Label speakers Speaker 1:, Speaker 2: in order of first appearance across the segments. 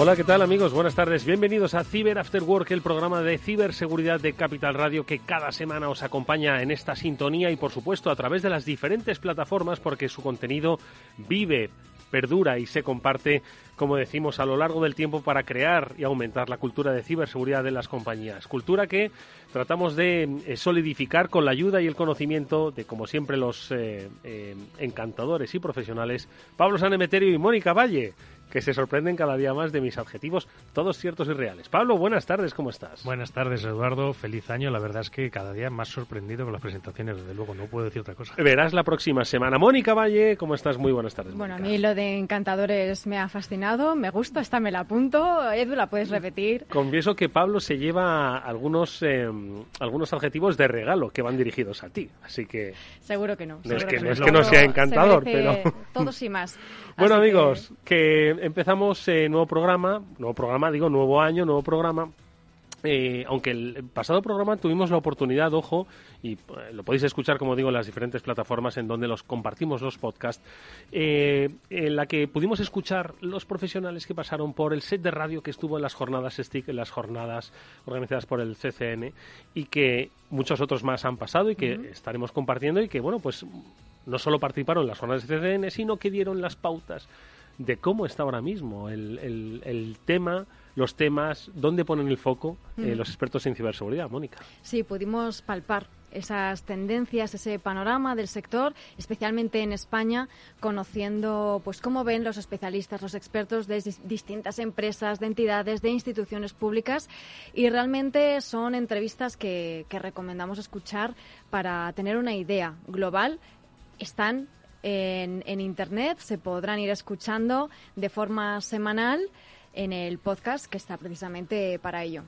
Speaker 1: Hola, ¿qué tal amigos? Buenas tardes. Bienvenidos a Cyber After Work, el programa de ciberseguridad de Capital Radio que cada semana os acompaña en esta sintonía y por supuesto a través de las diferentes plataformas porque su contenido vive, perdura y se comparte, como decimos, a lo largo del tiempo para crear y aumentar la cultura de ciberseguridad de las compañías. Cultura que tratamos de eh, solidificar con la ayuda y el conocimiento de, como siempre, los eh, eh, encantadores y profesionales Pablo Sanemeterio y Mónica Valle que se sorprenden cada día más de mis adjetivos, todos ciertos y reales. Pablo, buenas tardes, ¿cómo estás?
Speaker 2: Buenas tardes, Eduardo. Feliz año. La verdad es que cada día más sorprendido con las presentaciones, desde luego, no puedo decir otra cosa.
Speaker 1: Verás la próxima semana. Mónica Valle, ¿cómo estás? Muy buenas tardes.
Speaker 3: Bueno, a mí lo de encantadores me ha fascinado, me gusta, hasta me la apunto. Edu, ¿la puedes repetir?
Speaker 1: Confieso que Pablo se lleva algunos, eh, algunos adjetivos de regalo que van dirigidos a ti, así que...
Speaker 3: Seguro que no.
Speaker 1: No es que,
Speaker 3: no,
Speaker 1: no, es que no sea encantador, pero...
Speaker 3: Todos y más.
Speaker 1: Bueno,
Speaker 3: Así
Speaker 1: amigos, que, empezamos eh, nuevo programa, nuevo programa, digo, nuevo año, nuevo programa. Eh, aunque el pasado programa tuvimos la oportunidad, ojo, y eh, lo podéis escuchar, como digo, en las diferentes plataformas en donde los compartimos los podcasts, eh, en la que pudimos escuchar los profesionales que pasaron por el set de radio que estuvo en las jornadas STIC, en las jornadas organizadas por el CCN, y que muchos otros más han pasado y que estaremos compartiendo y que, bueno, pues no solo participaron en las jornadas de CCN, sino que dieron las pautas de cómo está ahora mismo el, el, el tema, los temas, dónde ponen el foco eh, los expertos en ciberseguridad, Mónica.
Speaker 3: Sí, pudimos palpar esas tendencias, ese panorama del sector, especialmente en España, conociendo pues cómo ven los especialistas, los expertos de dis- distintas empresas, de entidades, de instituciones públicas y realmente son entrevistas que, que recomendamos escuchar para tener una idea global. Están en, en Internet, se podrán ir escuchando de forma semanal en el podcast que está precisamente para ello.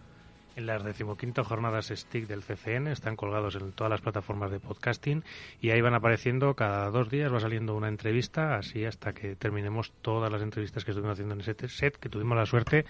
Speaker 2: En las decimoquinto jornadas STIC del CCN están colgados en todas las plataformas de podcasting y ahí van apareciendo cada dos días, va saliendo una entrevista, así hasta que terminemos todas las entrevistas que estuvimos haciendo en ese set, que tuvimos la suerte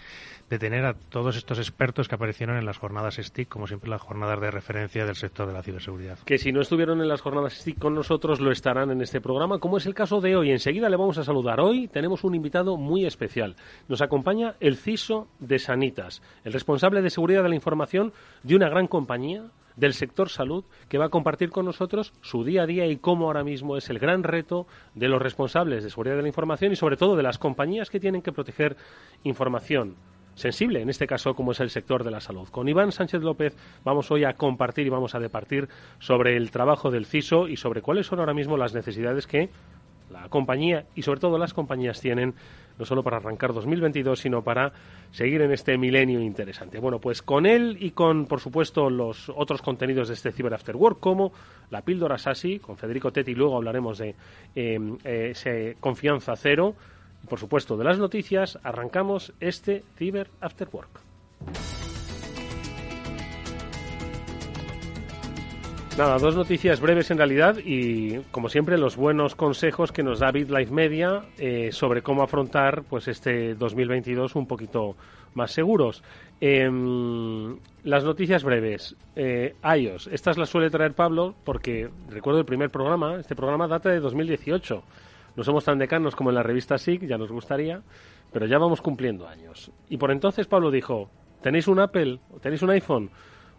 Speaker 2: de tener a todos estos expertos que aparecieron en las jornadas STIC, como siempre las jornadas de referencia del sector de la ciberseguridad.
Speaker 1: Que si no estuvieron en las jornadas STIC con nosotros, lo estarán en este programa, como es el caso de hoy. Enseguida le vamos a saludar. Hoy tenemos un invitado muy especial. Nos acompaña el CISO de Sanitas, el responsable de seguridad de la información de una gran compañía del sector salud que va a compartir con nosotros su día a día y cómo ahora mismo es el gran reto de los responsables de seguridad de la información y sobre todo de las compañías que tienen que proteger información sensible, en este caso como es el sector de la salud. Con Iván Sánchez López vamos hoy a compartir y vamos a departir sobre el trabajo del CISO y sobre cuáles son ahora mismo las necesidades que la compañía y sobre todo las compañías tienen no solo para arrancar 2022, sino para seguir en este milenio interesante. Bueno, pues con él y con, por supuesto, los otros contenidos de este Cyber After Work, como la píldora SASI, con Federico Tetti, luego hablaremos de ese confianza cero, y por supuesto de las noticias, arrancamos este Cyber After Work. Nada, dos noticias breves en realidad y, como siempre, los buenos consejos que nos da BitLife Media eh, sobre cómo afrontar pues este 2022 un poquito más seguros. Em, las noticias breves. Eh, iOS. Estas las suele traer Pablo porque recuerdo el primer programa. Este programa data de 2018. No somos tan decanos como en la revista SIG, ya nos gustaría, pero ya vamos cumpliendo años. Y por entonces Pablo dijo, ¿tenéis un Apple? ¿Tenéis un iPhone?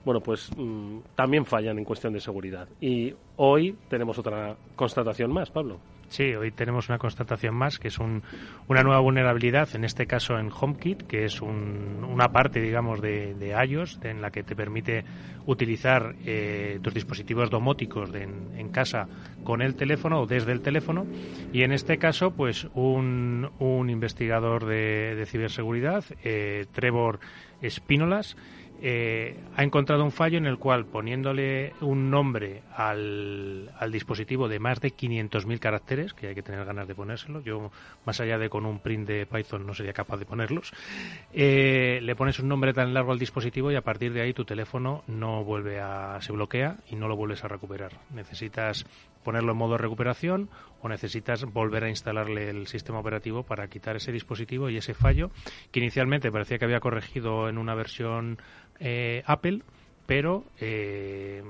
Speaker 1: Bueno, pues mmm, también fallan en cuestión de seguridad. Y hoy tenemos otra constatación más, Pablo.
Speaker 2: Sí, hoy tenemos una constatación más, que es un, una nueva vulnerabilidad, en este caso en HomeKit, que es un, una parte, digamos, de, de, iOS, en la que te permite utilizar eh, tus dispositivos domóticos de, en, en, casa con el teléfono o desde el teléfono. Y en este caso, pues un, un investigador de, de ciberseguridad, eh, Trevor Espínolas, eh, ha encontrado un fallo en el cual poniéndole un nombre al, dispositivo de más de 500.000 caracteres, que hay que tener ganas de ponérselo, yo más allá de con un print de Python no sería capaz de ponerlos, eh, le pones un nombre tan largo al dispositivo y a partir de ahí tu teléfono no vuelve a, se bloquea y no lo vuelves a recuperar. Necesitas ponerlo en modo recuperación o necesitas volver a instalarle el sistema operativo para quitar ese dispositivo y ese fallo que inicialmente parecía que había corregido en una versión eh, Apple, pero eh,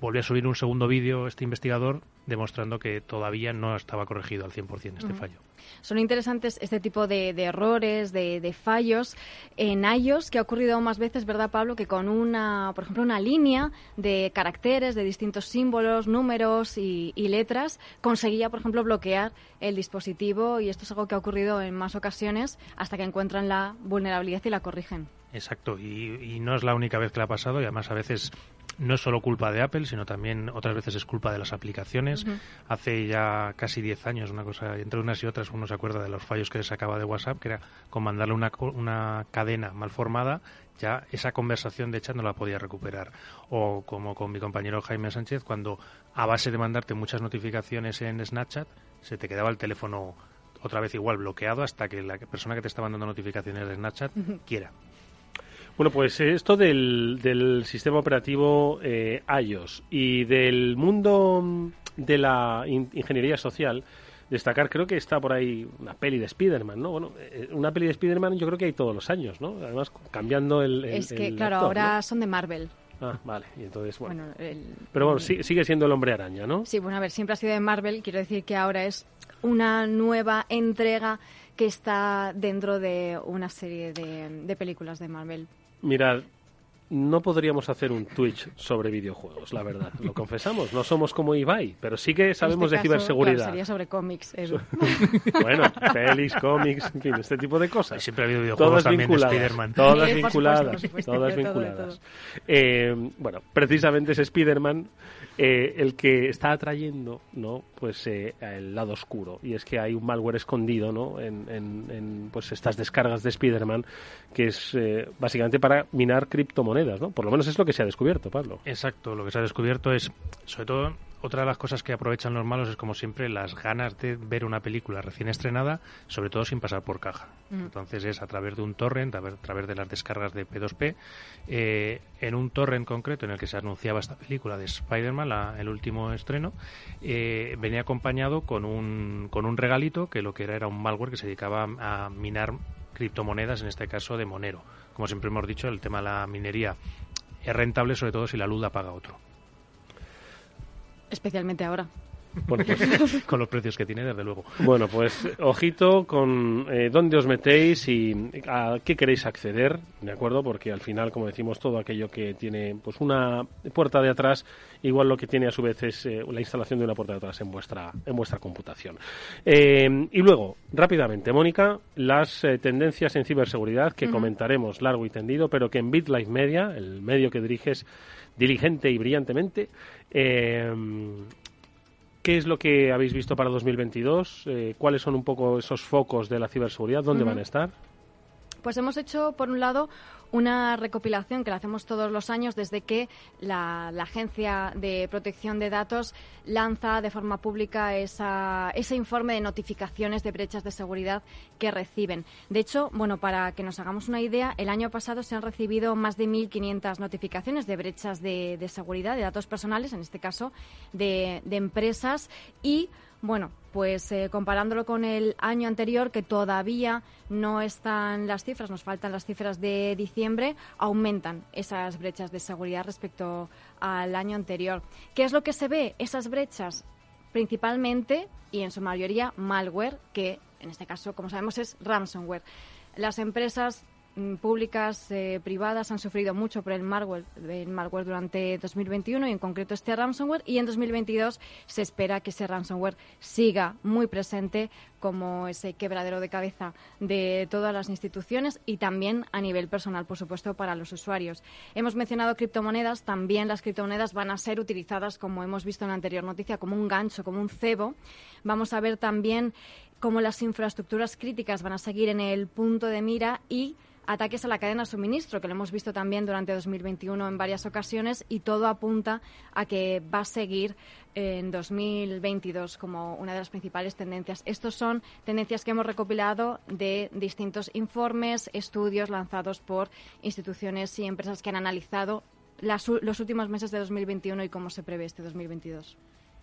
Speaker 2: volvió a subir un segundo vídeo este investigador demostrando que todavía no estaba corregido al 100% este fallo.
Speaker 3: Son interesantes este tipo de, errores, de, fallos en iOS, que ha ocurrido más veces, ¿verdad, Pablo? Que con una, por ejemplo, una línea de caracteres, de distintos símbolos, números y, letras, conseguía, por ejemplo, bloquear el dispositivo y esto es algo que ha ocurrido en más ocasiones hasta que encuentran la vulnerabilidad y la corrigen.
Speaker 2: Exacto, y, y, no es la única vez que le ha pasado y además a veces no es solo culpa de Apple, sino también otras veces es culpa de las aplicaciones. Hace ya casi 10 años, una cosa, entre unas y otras, uno se acuerda de los fallos que le sacaba de WhatsApp, que era con mandarle una, una cadena mal formada, ya esa conversación de chat no la podía recuperar. O como con mi compañero Jaime Sánchez, cuando a base de mandarte muchas notificaciones en Snapchat, se te quedaba el teléfono otra vez igual bloqueado hasta que la persona que te está mandando notificaciones de Snapchat quiera.
Speaker 1: Bueno, pues esto del, del sistema operativo eh, iOS y del mundo de la ingeniería social, destacar, creo que está por ahí una peli de Spider-Man, ¿no? Bueno, eh, una peli de Spider-Man yo creo que hay todos los años, ¿no? Además, cambiando el...
Speaker 3: es que, claro, ahora son de Marvel.
Speaker 1: Ah, vale, y entonces, bueno. Pero bueno, sigue siendo el hombre araña, ¿no?
Speaker 3: Sí, bueno, a ver, siempre ha sido de Marvel, quiero decir que ahora es una nueva entrega que está dentro de una serie de, de películas de Marvel.
Speaker 1: Mirad, no podríamos hacer un Twitch sobre videojuegos, la verdad. Lo confesamos, no somos como Ibai, pero sí que sabemos
Speaker 3: este
Speaker 1: de ciberseguridad.
Speaker 3: sería sobre cómics,
Speaker 1: bueno, pelis, cómics, en fin, este tipo de cosas.
Speaker 2: siempre ha habido videojuegos
Speaker 1: todas
Speaker 2: vinculadas,
Speaker 1: Todas vinculadas, todas vinculadas. Eh, bueno, precisamente es Spider-Man eh, el que está atrayendo, ¿no? Pues eh, el lado oscuro. Y es que hay un malware escondido, ¿no? En, en, pues estas descargas de Spider-Man que es básicamente para minar criptomonedas por lo menos es lo que se ha descubierto, Pablo.
Speaker 2: Exacto, lo que se ha descubierto es, sobre todo, otra de las cosas que aprovechan los malos es, como siempre, las ganas de ver una película recién estrenada, sobre todo sin pasar por caja. Mm. Entonces es a través de un torrent, a, través de las descargas de P2P. Eh, en un torrent concreto en el que se anunciaba esta película de Spider-Man, el último estreno, eh, venía acompañado con un, con un regalito que lo que era era un malware que se dedicaba a minar criptomonedas, en este caso de Monero como siempre hemos dicho, el tema de la minería es rentable, sobre todo si la luz la paga otro.
Speaker 3: Especialmente ahora.
Speaker 2: Bueno, pues, con los precios que tiene, desde luego.
Speaker 1: Bueno, pues ojito con eh, dónde os metéis y a qué queréis acceder, ¿de acuerdo? Porque al final, como decimos, todo aquello que tiene pues una puerta de atrás, igual lo que tiene a su vez es eh, la instalación de una puerta de atrás en vuestra, en vuestra computación. Eh, y luego, rápidamente, Mónica, las tendencias en ciberseguridad que comentaremos largo y tendido, pero que en BitLife Media, el medio que diriges diligente y brillantemente, eh, ¿Qué es lo que habéis visto para 2022? Eh, ¿Cuáles son un poco esos focos de la ciberseguridad? ¿Dónde van a estar?
Speaker 3: Pues hemos hecho, por un lado, una recopilación que la hacemos todos los años desde que la, Agencia de Protección de Datos lanza de forma pública ese informe de notificaciones de brechas de seguridad que reciben. De hecho, bueno, para que nos hagamos una idea, el año pasado se han recibido más de 1.500 notificaciones de brechas de, seguridad de datos personales, en este caso de, de empresas, y bueno, pues eh, comparándolo con el año anterior, que todavía no están las cifras, nos faltan las cifras de diciembre, aumentan esas brechas de seguridad respecto al año anterior. ¿Qué es lo que se ve? Esas brechas principalmente y en su mayoría malware, que en este caso, como sabemos, es ransomware. Las empresas públicas, eh, privadas, han sufrido mucho por el malware, el malware durante 2021 y en concreto este ransomware. Y en 2022 se espera que ese ransomware siga muy presente como ese quebradero de cabeza de todas las instituciones y también a nivel personal, por supuesto, para los usuarios. Hemos mencionado criptomonedas, también las criptomonedas van a ser utilizadas, como hemos visto en la anterior noticia, como un gancho, como un cebo. Vamos a ver también cómo las infraestructuras críticas van a seguir en el punto de mira y ataques a la cadena de suministro, que lo hemos visto también durante 2021 en varias ocasiones y todo apunta a que va a seguir en 2022 como una de las principales tendencias. Estos son tendencias que hemos recopilado de distintos informes, estudios lanzados por instituciones y empresas que han analizado los últimos meses de 2021 y cómo se prevé este 2022.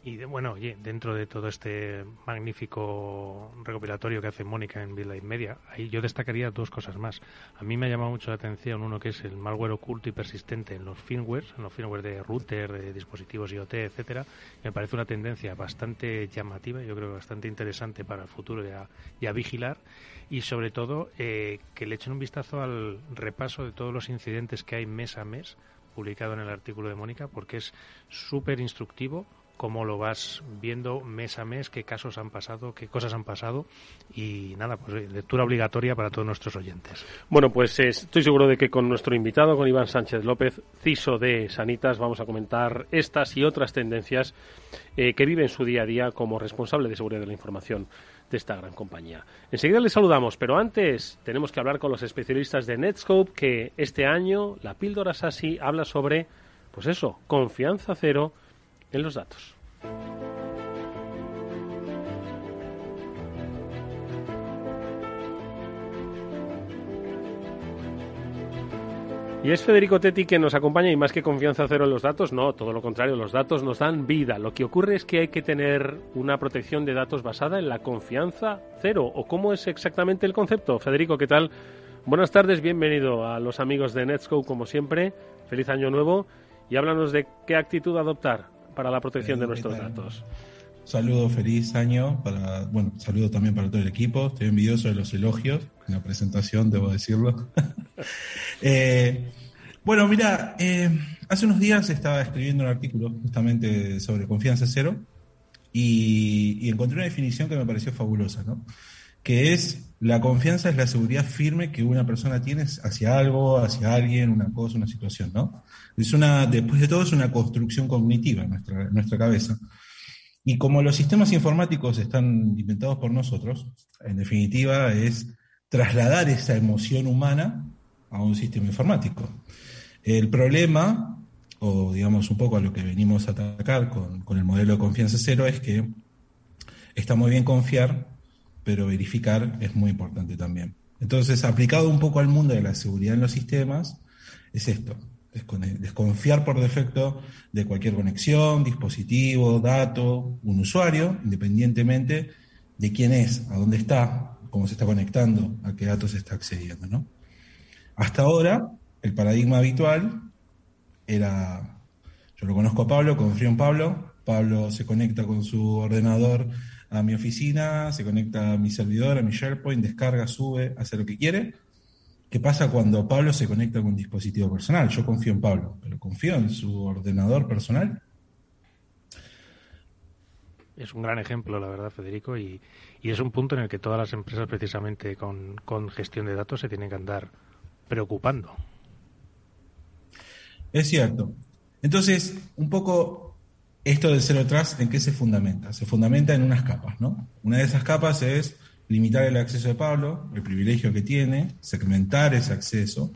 Speaker 2: Y bueno, oye, dentro de todo este magnífico recopilatorio que hace Mónica en Light Media, ahí yo destacaría dos cosas más. A mí me ha llamado mucho la atención uno que es el malware oculto y persistente en los firmware, en los firmware de router, de dispositivos IoT, etcétera. Me parece una tendencia bastante llamativa, yo creo bastante interesante para el futuro y a, vigilar. Y sobre todo eh, que le echen un vistazo al repaso de todos los incidentes que hay mes a mes publicado en el artículo de Mónica, porque es súper instructivo cómo lo vas viendo mes a mes, qué casos han pasado, qué cosas han pasado y nada, pues lectura obligatoria para todos nuestros oyentes.
Speaker 1: Bueno, pues estoy seguro de que con nuestro invitado, con Iván Sánchez López, CISO de Sanitas, vamos a comentar estas y otras tendencias eh, que vive en su día a día como responsable de seguridad de la información de esta gran compañía. Enseguida les saludamos, pero antes tenemos que hablar con los especialistas de Netscope que este año la píldora SASI habla sobre, pues eso, confianza cero en los datos. Y es Federico Tetti que nos acompaña y más que confianza cero en los datos, no, todo lo contrario, los datos nos dan vida. Lo que ocurre es que hay que tener una protección de datos basada en la confianza cero. ¿O cómo es exactamente el concepto? Federico, ¿qué tal? Buenas tardes, bienvenido a los amigos de Netscope como siempre. Feliz año nuevo y háblanos de qué actitud adoptar para la protección de nuestros datos.
Speaker 4: Saludo, feliz año para, bueno, saludo también para todo el equipo. Estoy envidioso de los elogios en la presentación, debo decirlo. Eh, bueno, mira, eh, hace unos días estaba escribiendo un artículo justamente sobre confianza cero y, y, encontré una definición que me pareció fabulosa, ¿no? Que es la confianza es la seguridad firme que una persona tiene hacia algo, hacia alguien, una cosa, una situación, ¿no? Es una, después de todo, es una construcción cognitiva en nuestra, nuestra cabeza. Y como los sistemas informáticos están inventados por nosotros, en definitiva es trasladar esa emoción humana a un sistema informático. El problema, o digamos un poco a lo que venimos a atacar con, con el modelo de confianza cero, es que está muy bien confiar, pero verificar es muy importante también. Entonces, aplicado un poco al mundo de la seguridad en los sistemas, es esto desconfiar por defecto de cualquier conexión, dispositivo, dato, un usuario, independientemente de quién es, a dónde está, cómo se está conectando, a qué datos se está accediendo. ¿no? Hasta ahora, el paradigma habitual era, yo lo conozco a Pablo, confío en Pablo, Pablo se conecta con su ordenador a mi oficina, se conecta a mi servidor, a mi SharePoint, descarga, sube, hace lo que quiere, ¿Qué pasa cuando Pablo se conecta con un dispositivo personal? Yo confío en Pablo, pero confío en su ordenador personal.
Speaker 2: Es un gran ejemplo, la verdad, Federico, y, es un punto en el que todas las empresas, precisamente con, con gestión de datos, se tienen que andar preocupando.
Speaker 4: Es cierto. Entonces, un poco esto del cero atrás, ¿en qué se fundamenta? Se fundamenta en unas capas, ¿no? Una de esas capas es limitar el acceso de Pablo, el privilegio que tiene, segmentar ese acceso,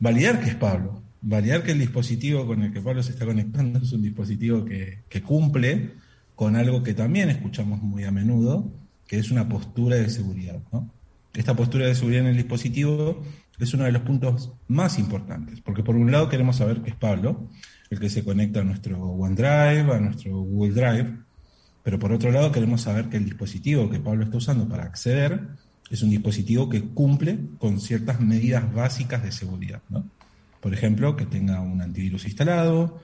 Speaker 4: validar que es Pablo, validar que el dispositivo con el que Pablo se está conectando es un dispositivo que, cumple con algo que también escuchamos muy a menudo, que es una postura de seguridad. Esta postura de seguridad en el dispositivo es uno de los puntos más importantes, porque por un lado queremos saber que es Pablo, el que se conecta a nuestro OneDrive, a nuestro Google Drive, pero por otro lado, queremos saber que el dispositivo que Pablo está usando para acceder es un dispositivo que cumple con ciertas medidas básicas de seguridad. Por ejemplo, que tenga un antivirus instalado,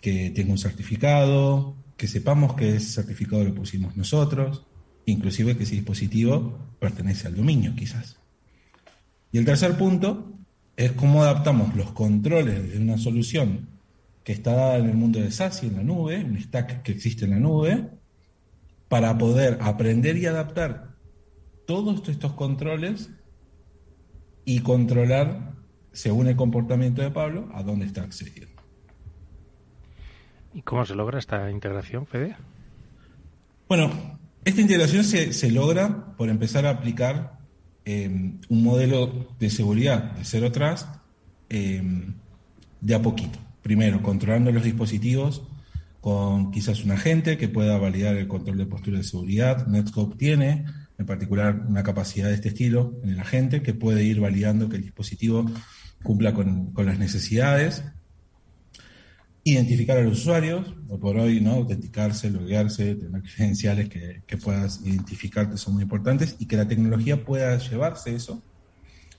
Speaker 4: que tenga un certificado, que sepamos que ese certificado lo pusimos nosotros, inclusive que ese dispositivo pertenece al dominio, quizás. Y el tercer punto es cómo adaptamos los controles de una solución que está dada en el mundo de SASI, en la nube, un stack que existe en la nube, para poder aprender y adaptar todos estos controles y controlar, según el comportamiento de Pablo, a dónde está accediendo.
Speaker 2: ¿Y cómo se logra esta integración, Fede?
Speaker 4: Bueno, esta integración se, logra por empezar a aplicar em, un modelo de seguridad de Zero Trust em, de a poquito. Primero, controlando los dispositivos con quizás un agente que pueda validar el control de postura de seguridad. Netscope tiene, en particular, una capacidad de este estilo en el agente que puede ir validando que el dispositivo cumpla con, las necesidades identificar a los usuarios, o por hoy, ¿no? Autenticarse, loguearse, tener credenciales que, que puedas identificarte son muy importantes y que la tecnología pueda llevarse eso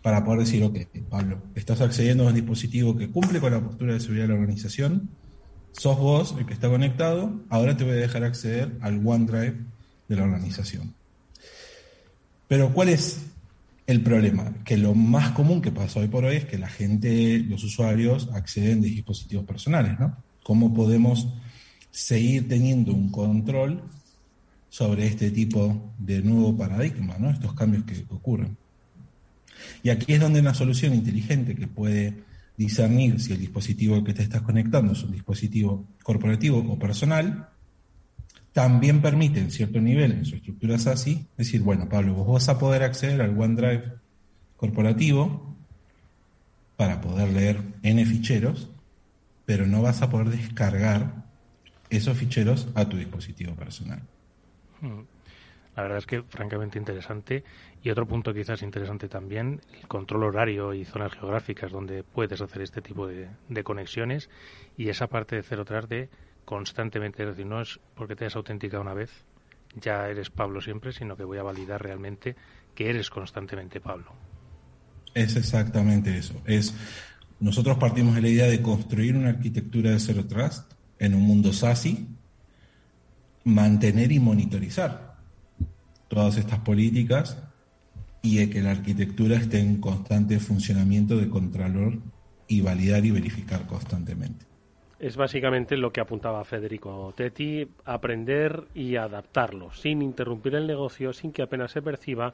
Speaker 4: para poder decir, ok, Pablo, estás accediendo a un dispositivo que cumple con la postura de seguridad de la organización, sos vos el que está conectado, ahora te voy a dejar acceder al OneDrive de la organización. Pero ¿cuál es el problema, que lo más común que pasa hoy por hoy es que la gente, los usuarios, acceden de dispositivos personales, ¿no? ¿Cómo podemos seguir teniendo un control sobre este tipo de nuevo paradigma, ¿no? Estos cambios que ocurren. Y aquí es donde una solución inteligente que puede discernir si el dispositivo al que te estás conectando es un dispositivo corporativo o personal, también permite en cierto nivel en su estructura SASI decir, bueno, Pablo, vos vas a poder acceder al OneDrive corporativo para poder leer N ficheros, pero no vas a poder descargar esos ficheros a tu dispositivo personal.
Speaker 2: Hmm. La verdad es que francamente interesante. Y otro punto quizás interesante también, el control horario y zonas geográficas donde puedes hacer este tipo de, conexiones y esa parte de cero tras de constantemente. Es decir, no es porque te has autenticado una vez, ya eres Pablo siempre, sino que voy a validar realmente que eres constantemente Pablo.
Speaker 4: Es exactamente eso. Es nosotros partimos de la idea de construir una arquitectura de Zero Trust en un mundo SASI, mantener y monitorizar todas estas políticas y de que la arquitectura esté en constante funcionamiento de contralor y validar y verificar constantemente
Speaker 1: es básicamente lo que apuntaba Federico Tetti, aprender y adaptarlo, sin interrumpir el negocio, sin que apenas se perciba,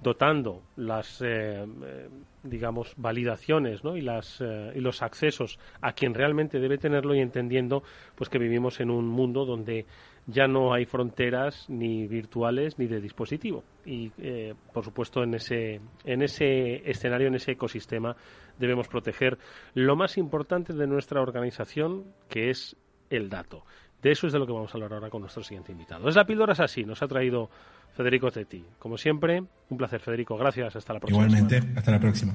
Speaker 1: dotando las, eh, eh, digamos, validaciones ¿no? y, las, eh, y los accesos a quien realmente debe tenerlo y entendiendo pues que vivimos en un mundo donde ya no hay fronteras ni virtuales ni de dispositivo. Y, eh, por supuesto, en ese, en ese escenario, en ese ecosistema, debemos proteger lo más importante de nuestra organización, que es el dato. De eso es de lo que vamos a hablar ahora con nuestro siguiente invitado. Es la píldora así, nos ha traído Federico Tetti. Como siempre, un placer, Federico. Gracias, hasta la próxima.
Speaker 4: Igualmente, hasta la próxima.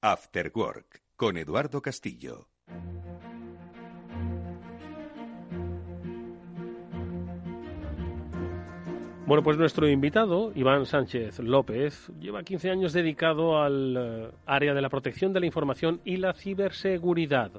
Speaker 5: After Work con Eduardo Castillo.
Speaker 1: Bueno, pues nuestro invitado, Iván Sánchez López, lleva 15 años dedicado al eh, área de la protección de la información y la ciberseguridad.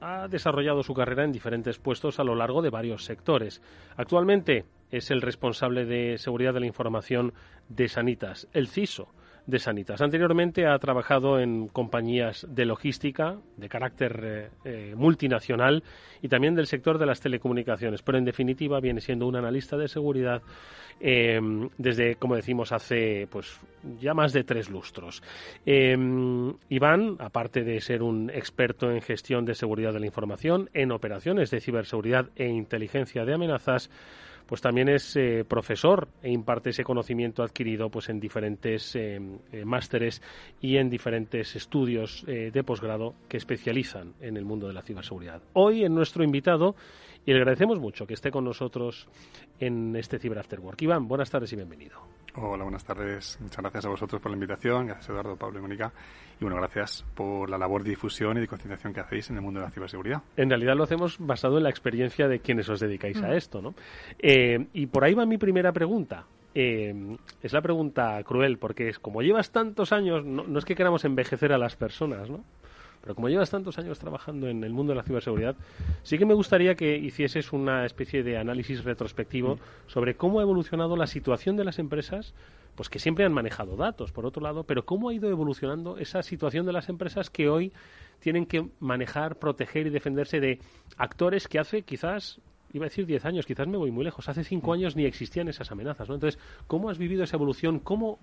Speaker 1: Ha desarrollado su carrera en diferentes puestos a lo largo de varios sectores. Actualmente es el responsable de seguridad de la información de Sanitas, el CISO de Sanitas. Anteriormente ha trabajado en compañías de logística de carácter eh, eh, multinacional y también del sector de las telecomunicaciones, pero en definitiva viene siendo un analista de seguridad eh, desde, como decimos, hace pues ya más de tres lustros. Iván, aparte de ser un experto en gestión de seguridad de la información, en operaciones de ciberseguridad e inteligencia de amenazas, pues también es eh, profesor e imparte ese conocimiento adquirido pues en diferentes eh, eh, másteres y en diferentes estudios de posgrado que especializan en el mundo de la ciberseguridad. Hoy en nuestro invitado y le agradecemos mucho que esté con nosotros en este Cyber After Work. Iván, buenas tardes y bienvenido.
Speaker 6: Hola, buenas tardes. Muchas gracias a vosotros por la invitación. Gracias Eduardo, Pablo y Mónica. Y bueno, gracias por la labor de difusión y de concienciación que hacéis en el mundo de la ciberseguridad.
Speaker 1: En realidad lo hacemos basado en la experiencia de quienes os dedicáis a esto, ¿no? Eh, y por ahí va mi primera pregunta. Eh, es la pregunta cruel, porque es como llevas tantos años, no, no es que queramos envejecer a las personas, ¿no? Pero como llevas tantos años trabajando en el mundo de la ciberseguridad, sí que me gustaría que hicieses una especie de análisis retrospectivo sobre cómo ha evolucionado la situación de las empresas, pues que siempre han manejado datos, por otro lado, pero cómo ha ido evolucionando esa situación de las empresas que hoy tienen que manejar, proteger y defenderse de actores que hace quizás iba a decir 10 años, quizás me voy muy lejos, hace 5 años ni existían esas amenazas, ¿no? Entonces, ¿cómo has vivido esa evolución? ¿Cómo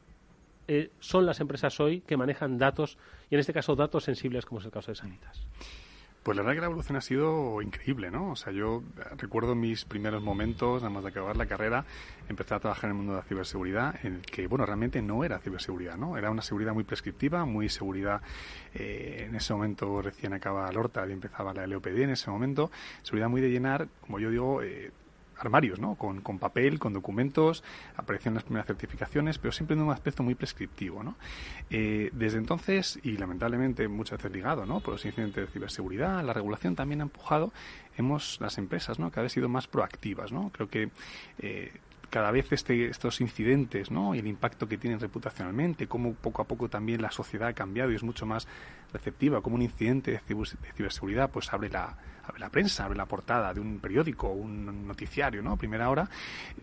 Speaker 1: eh, son las empresas hoy que manejan datos, y en este caso datos sensibles, como es el caso de Sanitas?
Speaker 6: Pues la verdad que la evolución ha sido increíble, ¿no? O sea, yo recuerdo mis primeros momentos, nada más de acabar la carrera, empecé a trabajar en el mundo de la ciberseguridad, en el que, bueno, realmente no era ciberseguridad, ¿no? Era una seguridad muy prescriptiva, muy seguridad, eh, en ese momento recién acaba Lorta y empezaba la LOPD en ese momento, seguridad muy de llenar, como yo digo, eh, armarios, ¿no? Con, con, papel, con documentos, aparecían las primeras certificaciones, pero siempre en un aspecto muy prescriptivo, ¿no? Eh, desde entonces, y lamentablemente muchas veces ligado, ¿no? Por los incidentes de ciberseguridad, la regulación también ha empujado, hemos, las empresas, ¿no? Cada vez sido más proactivas, ¿no? Creo que eh, cada vez este, estos incidentes ¿no? y el impacto que tienen reputacionalmente, cómo poco a poco también la sociedad ha cambiado y es mucho más receptiva, como un incidente de ciberseguridad pues abre la, abre la prensa, abre la portada de un periódico, un noticiario, ¿no? Primera hora,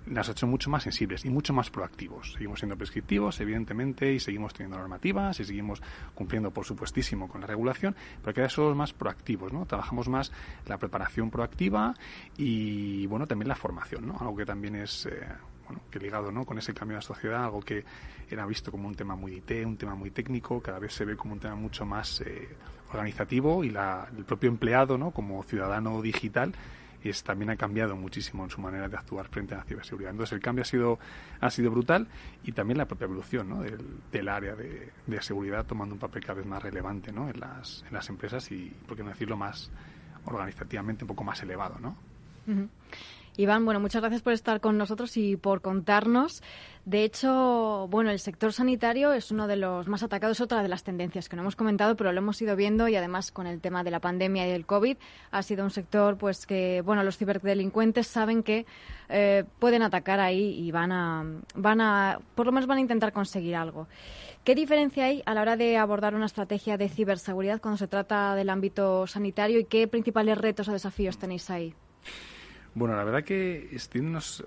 Speaker 6: las ha hecho mucho más sensibles y mucho más proactivos. Seguimos siendo prescriptivos, evidentemente, y seguimos teniendo normativas y seguimos cumpliendo, por supuestísimo, con la regulación, pero cada vez somos más proactivos, ¿no? Trabajamos más la preparación proactiva y, bueno, también la formación, ¿no? Algo que también es... Eh, bueno, que ligado ¿no? con ese cambio de la sociedad, algo que era visto como un tema muy IT, un tema muy técnico, cada vez se ve como un tema mucho más eh, organizativo y la, el propio empleado, ¿no? como ciudadano digital, es, también ha cambiado muchísimo en su manera de actuar frente a la ciberseguridad. Entonces el cambio ha sido, ha sido brutal y también la propia evolución ¿no? del, área de, seguridad tomando un papel cada vez más relevante ¿no? en, las, en las empresas y, por qué no decirlo, más organizativamente un poco más elevado. ¿no?
Speaker 3: Iván, bueno, muchas gracias por estar con nosotros y por contarnos. De hecho, bueno, el sector sanitario es uno de los más atacados, otra de las tendencias que no hemos comentado, pero lo hemos ido viendo y además con el tema de la pandemia y del COVID ha sido un sector pues que, bueno, los ciberdelincuentes saben que eh, pueden atacar ahí y van a, van a, por lo menos van a intentar conseguir algo. ¿Qué diferencia hay a la hora de abordar una estrategia de ciberseguridad cuando se trata del ámbito sanitario y qué principales retos o desafíos tenéis ahí?
Speaker 6: Bueno, la verdad que tiene unos uh,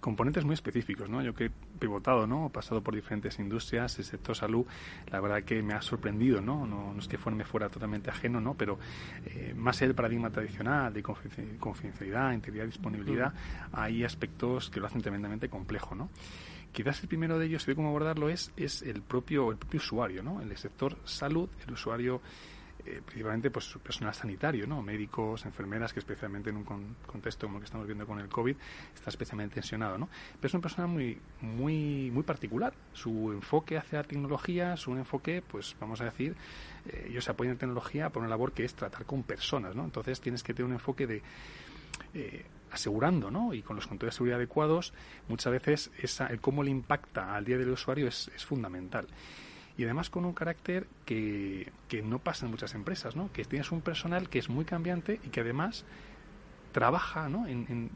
Speaker 6: componentes muy específicos, ¿no? Yo que he pivotado, ¿no? He pasado por diferentes industrias, el sector salud, la verdad que me ha sorprendido, ¿no? No, no es que fuera, me fuera totalmente ajeno, ¿no? Pero eh, más allá del paradigma tradicional de confidencialidad, integridad, disponibilidad, mm. hay aspectos que lo hacen tremendamente complejo, ¿no? Quizás el primero de ellos, y de cómo abordarlo, es, es el, propio, el propio usuario, ¿no? En el sector salud, el usuario eh, principalmente pues personal sanitario, ¿no? médicos, enfermeras, que especialmente en un con contexto como el que estamos viendo con el COVID está especialmente tensionado. ¿no? Pero es una persona muy, muy, muy particular. Su enfoque hacia la tecnología es un enfoque, pues vamos a decir, eh, ellos se apoyan en tecnología por una labor que es tratar con personas. ¿no? Entonces tienes que tener un enfoque de... Eh, asegurando, ¿no? Y con los controles de seguridad adecuados, muchas veces esa, el cómo le impacta al día del usuario es fundamental y además con un carácter que, que no pasa en muchas empresas, ¿no? Que tienes un personal que es muy cambiante y que además trabaja, ¿no? En, en,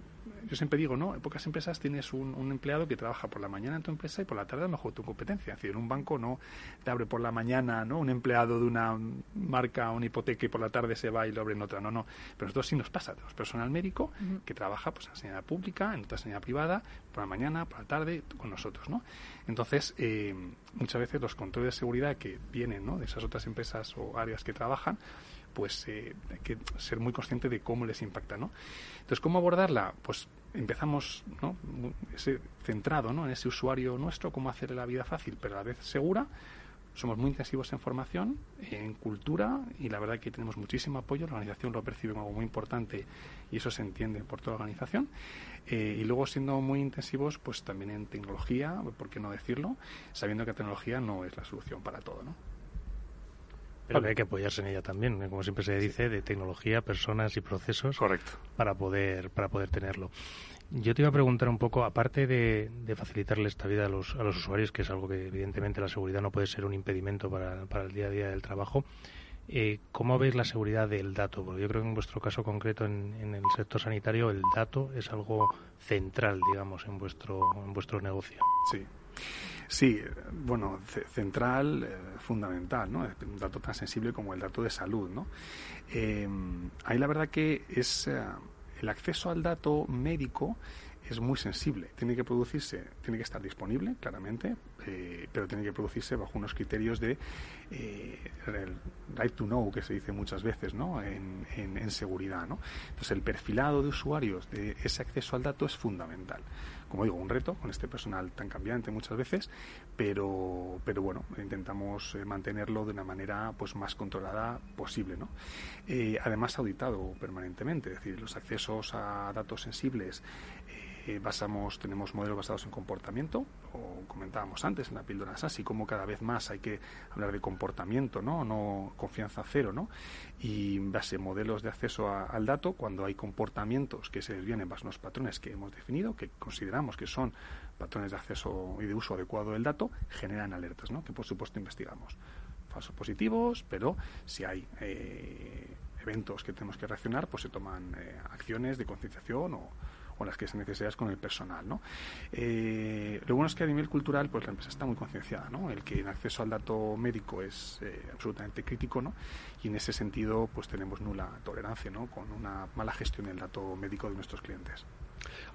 Speaker 6: yo siempre digo, ¿no? En pocas empresas tienes un, un, empleado que trabaja por la mañana en tu empresa y por la tarde a lo mejor tu competencia. Es decir, en un banco no te abre por la mañana, ¿no? Un empleado de una marca, una hipoteca y por la tarde se va y lo abre en otra. No, no. Pero nosotros sí nos pasa. Tenemos personal médico uh -huh. que trabaja pues en sanidad pública, en otra sanidad privada, por la mañana, por la tarde, con nosotros, ¿no? Entonces, eh, muchas veces los controles de seguridad que vienen, ¿no? De esas otras empresas o áreas que trabajan, pues eh, hay que ser muy consciente de cómo les impacta, ¿no? Entonces, ¿cómo abordarla? Pues empezamos, ¿no? Ese, centrado, ¿no? En ese usuario nuestro, cómo hacerle la vida fácil, pero a la vez segura. Somos muy intensivos en formación, en cultura, y la verdad que tenemos muchísimo apoyo. La organización lo percibe como algo muy importante y eso se entiende por toda la organización. Eh, y luego siendo muy intensivos, pues también en tecnología, ¿por qué no decirlo? Sabiendo que la tecnología no es la solución para todo, ¿no?
Speaker 2: Pero que hay que apoyarse en ella también, como siempre se dice, de tecnología, personas y procesos
Speaker 6: Correcto.
Speaker 2: para poder para poder tenerlo. Yo te iba a preguntar un poco, aparte de, de facilitarle esta vida a los, a los usuarios, que es algo que evidentemente la seguridad no puede ser un impedimento para, para el día a día del trabajo, eh, ¿cómo veis la seguridad del dato? Porque yo creo que en vuestro caso concreto, en, en, el sector sanitario, el dato es algo central, digamos, en vuestro, en vuestro negocio.
Speaker 6: Sí. Sí, bueno, central, eh, fundamental, ¿no? Un dato tan sensible como el dato de salud, ¿no? Eh, ahí la verdad que es eh, el acceso al dato médico es muy sensible. Tiene que producirse, tiene que estar disponible, claramente, eh, pero tiene que producirse bajo unos criterios de eh, right to know, que se dice muchas veces, ¿no? En, en, en, seguridad, ¿no? Entonces, el perfilado de usuarios de ese acceso al dato es fundamental. Como digo, un reto con este personal tan cambiante muchas veces, pero, pero bueno, intentamos eh, mantenerlo de una manera pues más controlada posible. ¿no? Eh, además, auditado permanentemente, es decir, los accesos a datos sensibles basamos, tenemos modelos basados en comportamiento, o comentábamos antes en la píldora SASI, como cada vez más hay que hablar de comportamiento, ¿no? No confianza cero, ¿no? Y base modelos de acceso al dato, cuando hay comportamientos que se desvienen bajo los patrones que hemos definido, que consideramos que son patrones de acceso y de uso adecuado del dato, generan alertas, ¿no? Que por supuesto investigamos. Falsos positivos, pero si hay eh, eventos que tenemos que reaccionar, pues se toman eh, acciones de concienciación o o las que se necesitas con el personal. ¿no? Eh, lo bueno es que a nivel cultural pues la empresa está muy concienciada, ¿no? el que el acceso al dato médico es eh, absolutamente crítico ¿no? y en ese sentido pues tenemos nula tolerancia ¿no? con una mala gestión del dato médico de nuestros clientes.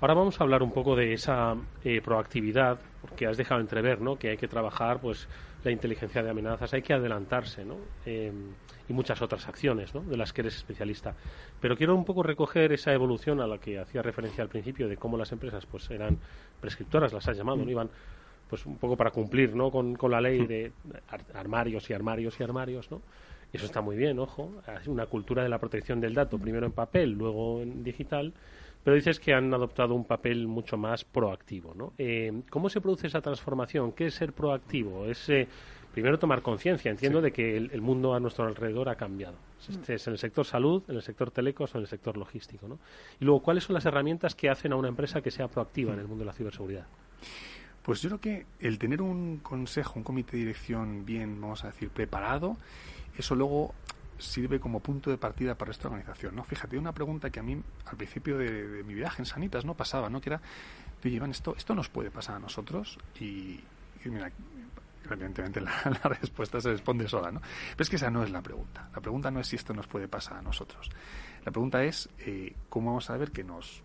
Speaker 1: Ahora vamos a hablar un poco de esa eh, proactividad, porque has dejado entrever ¿no? que hay que trabajar pues la inteligencia de amenazas, hay que adelantarse, ¿no? Y muchas otras acciones ¿no? de las que eres especialista. Pero quiero un poco recoger esa evolución a la que hacía referencia al principio de cómo las empresas pues eran prescriptoras, las has llamado, ¿no? Mm. iban pues un poco para cumplir ¿no? con, con la ley mm. de armarios y armarios y armarios, ¿no? Eso está muy bien, ojo, una cultura de la protección del dato, primero en papel, luego en digital, pero dices que han adoptado un papel mucho más proactivo, ¿no? Eh, ¿Cómo se produce esa transformación? ¿Qué es ser proactivo? ¿Es eh, primero tomar conciencia, entiendo, de que el, mundo a nuestro alrededor ha cambiado. Este es en el sector salud, en el sector telecos o en el sector logístico. ¿no? Y luego, ¿cuáles son las herramientas que hacen a una empresa que sea proactiva en el mundo de la ciberseguridad?
Speaker 6: Pues yo creo que el tener un consejo, un comité de dirección bien, vamos a decir, preparado, eso luego sirve como punto de partida para esta organización. ¿no? Fíjate, una pregunta que a mí al principio de, mi viaje en Sanitas no pasaba, ¿no? que era, oye, Iván, esto, esto nos puede pasar a nosotros y, y mira, evidentemente la, respuesta se responde sola, ¿no? Pero es que esa no es la pregunta. La pregunta no es si esto nos puede pasar a nosotros. La pregunta es eh, cómo vamos a ver que nos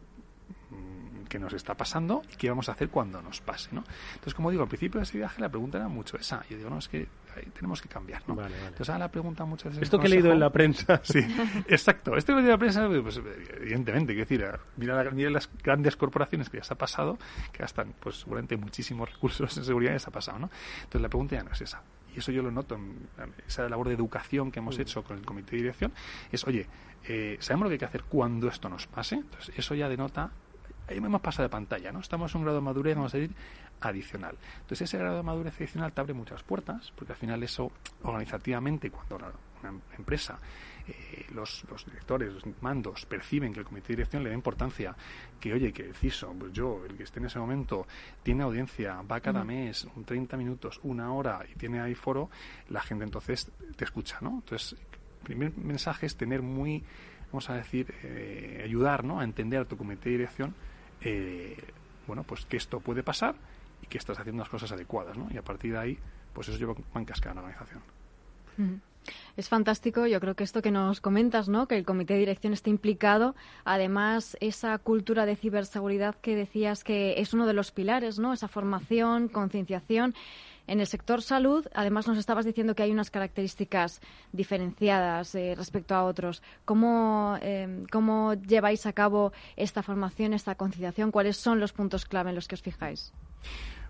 Speaker 6: mm, que nos está pasando y qué vamos a hacer cuando nos pase, ¿no? Entonces, como digo, al principio de ese viaje la pregunta era mucho esa. Yo digo, no, es que tenemos que cambiar, ¿no? Entonces, ahora la pregunta muchas veces...
Speaker 1: Esto que he leído en la prensa.
Speaker 6: Sí, exacto. Esto que he leído en la prensa, pues, evidentemente, quiero decir, mira, mira, las grandes corporaciones que ya se ha pasado, que gastan, pues, seguramente muchísimos recursos en seguridad, ya se ha pasado, ¿no? Entonces, la pregunta ya no es esa. Y eso yo lo noto en esa labor de educación que hemos hecho con el comité de dirección, es, oye, eh, sabemos lo que hay que hacer cuando esto nos pase, entonces eso ya denota ahí hemos pasado de pantalla, ¿no? Estamos en un grado de madurez, vamos a decir, adicional. Entonces, ese grado de madurez adicional te abre muchas puertas, porque al final eso, organizativamente, cuando una empresa, eh, los, directores, los mandos, perciben que el comité de dirección le da importancia, que oye, que el CISO, pues yo, el que esté en ese momento, tiene audiencia, va cada mes, un 30 minutos, una hora, y tiene ahí foro, la gente entonces te escucha, ¿no? Entonces, el primer mensaje es tener muy, vamos a decir, eh, ayudar, ¿no? A entender a tu comité de dirección eh, bueno, pues que esto puede pasar y que estás haciendo las cosas adecuadas, ¿no? Y a partir de ahí, pues eso lleva en cascada la organización.
Speaker 3: Es fantástico, yo creo que esto que nos comentas, ¿no? Que el comité de dirección esté implicado, además esa cultura de ciberseguridad que decías que es uno de los pilares, ¿no? Esa formación, concienciación. En el sector salud, además nos estabas diciendo que hay unas características diferenciadas eh, respecto a otros. ¿Cómo, eh, ¿Cómo lleváis a cabo esta formación, esta concienciación? ¿Cuáles son los puntos clave en los que os fijáis?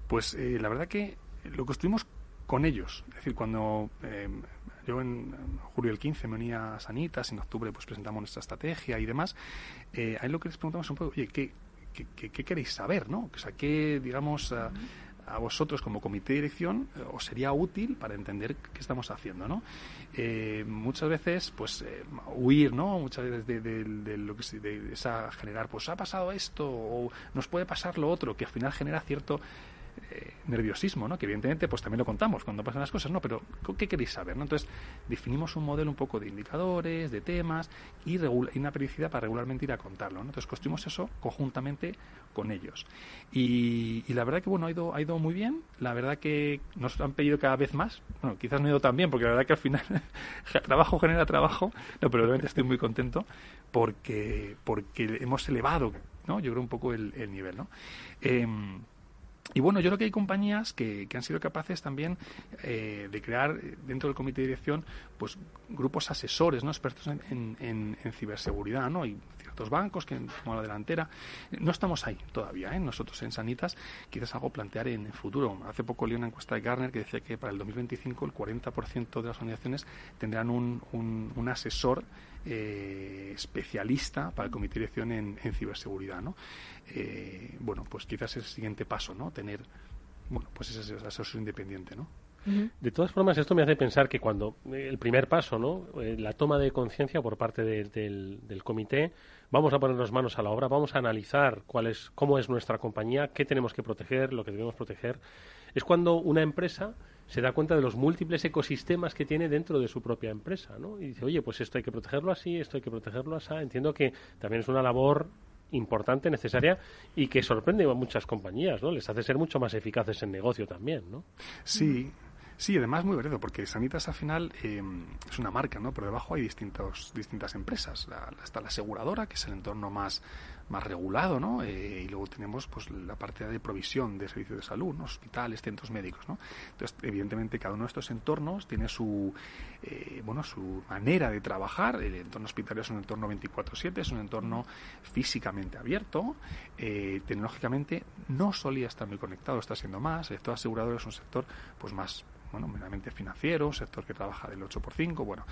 Speaker 6: Pues eh, la verdad que lo construimos con ellos. Es decir, cuando yo en, julio del 15 me unía a Sanitas, en octubre pues presentamos nuestra estrategia y demás, ahí lo que les preguntamos es un poco, oye, ¿qué, qué, queréis saber? ¿no? O sea, ¿qué, digamos a vosotros como comité de dirección eh, os sería útil para entender qué estamos haciendo, ¿no? Eh, muchas veces, pues, eh, huir, ¿no? Muchas veces de, lo que de esa generar, pues, ha pasado esto o nos puede pasar lo otro, que al final genera cierto eh, nerviosismo, ¿no? que evidentemente pues también lo contamos cuando pasan las cosas, ¿no? pero ¿qué queréis saber? ¿no? Entonces definimos un modelo un poco de indicadores, de temas y, una periodicidad para regularmente ir a contarlo. Entonces construimos eso conjuntamente con ellos. Y, la verdad que bueno, ha ido, ha ido muy bien, la verdad que nos han pedido cada vez más, bueno, quizás no ha ido tan bien, porque la verdad que al final trabajo genera trabajo, no, pero realmente estoy muy contento porque, porque hemos elevado, ¿no? yo creo un poco el, nivel. ¿no? Em, y bueno, yo creo que hay compañías que, que han sido capaces también eh, de crear dentro del comité de dirección pues grupos asesores, ¿no? expertos en, en, en ciberseguridad, ¿no? Y ciertos bancos que como la delantera. No estamos ahí todavía, ¿eh? nosotros en Sanitas, quizás algo plantear en el futuro. Hace poco leí una encuesta de Garner que decía que para el 2025 el 40% de las organizaciones tendrán un, un, un asesor eh, especialista para el comité de dirección en, en ciberseguridad, ¿no? Eh, bueno, pues quizás es el siguiente paso, ¿no? Tener, bueno, pues ese asesor independiente, ¿no?
Speaker 1: De todas formas, esto me hace pensar que cuando eh, el primer paso, ¿no? Eh, la toma de conciencia por parte de, del, del, comité, vamos a ponernos manos a la obra, vamos a analizar cuál es, cómo es nuestra compañía, qué tenemos que proteger, lo que debemos proteger. Es cuando una empresa se da cuenta de los múltiples ecosistemas que tiene dentro de su propia empresa, ¿no? Y dice, oye, pues esto hay que protegerlo así, esto hay que protegerlo así. Entiendo que también es una labor importante, necesaria y que sorprende a muchas compañías, ¿no? Les hace ser mucho más eficaces en negocio también, ¿no?
Speaker 6: Sí, Sí, además muy variado, porque Sanitas al final eh, es una marca, ¿no? Por debajo hay distintos, distintas empresas. La, está la aseguradora, que es el entorno más, más regulado, ¿no? Eh, y luego tenemos pues la parte de provisión de servicios de salud, ¿no? hospitales, centros médicos, ¿no? Entonces, evidentemente, cada uno de estos entornos tiene su, eh, bueno, su manera de trabajar. El entorno hospitalario es un entorno 24/7, es un entorno físicamente abierto. Eh, tecnológicamente no solía estar muy conectado, está siendo más. El sector asegurador es un sector pues más bueno, meramente financiero, sector que trabaja del 8 por 5, bueno,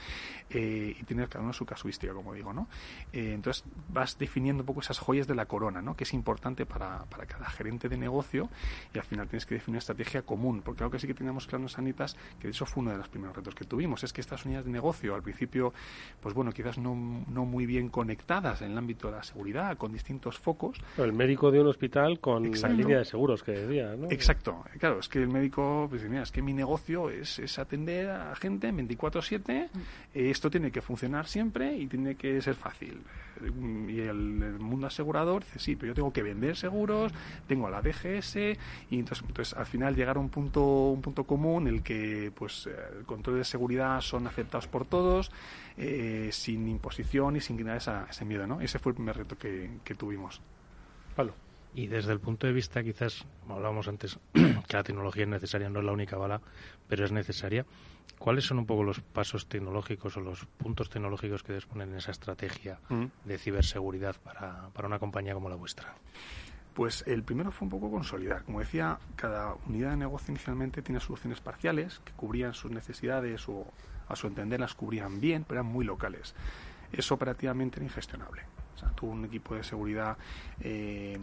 Speaker 6: eh, y tiene cada uno su casuística, como digo, ¿no? Eh, entonces vas definiendo un poco esas joyas de la corona, ¿no? Que es importante para, para cada gerente de negocio y al final tienes que definir una estrategia común, porque algo que sí que teníamos claro en Sanitas, que eso fue uno de los primeros retos que tuvimos, es que estas unidades de negocio al principio, pues bueno, quizás no, no muy bien conectadas en el ámbito de la seguridad, con distintos focos.
Speaker 1: El médico de un hospital con Exacto. la línea de seguros que decía, ¿no?
Speaker 6: Exacto, claro, es que el médico, pues mira, es que mi negocio es, es, atender a gente 24/7, eh, esto tiene que funcionar siempre y tiene que ser fácil. Y el, el, mundo asegurador dice, sí, pero yo tengo que vender seguros, tengo a la DGS y entonces, entonces al final llegar a un punto, un punto común en el que pues el control de seguridad son aceptados por todos, eh, sin imposición y sin esa, ese miedo, ¿no? Ese fue el primer reto que, que tuvimos.
Speaker 1: Pablo.
Speaker 2: Y desde el punto de vista, quizás, como hablábamos antes, que la tecnología es necesaria, no es la única bala, pero es necesaria. ¿Cuáles son un poco los pasos tecnológicos o los puntos tecnológicos que disponen en esa estrategia mm. de ciberseguridad para, para una compañía como la vuestra?
Speaker 6: Pues el primero fue un poco consolidar. Como decía, cada unidad de negocio inicialmente tiene soluciones parciales que cubrían sus necesidades o, a su entender, las cubrían bien, pero eran muy locales. Es operativamente ingestionable. O sea, tú un equipo de seguridad eh,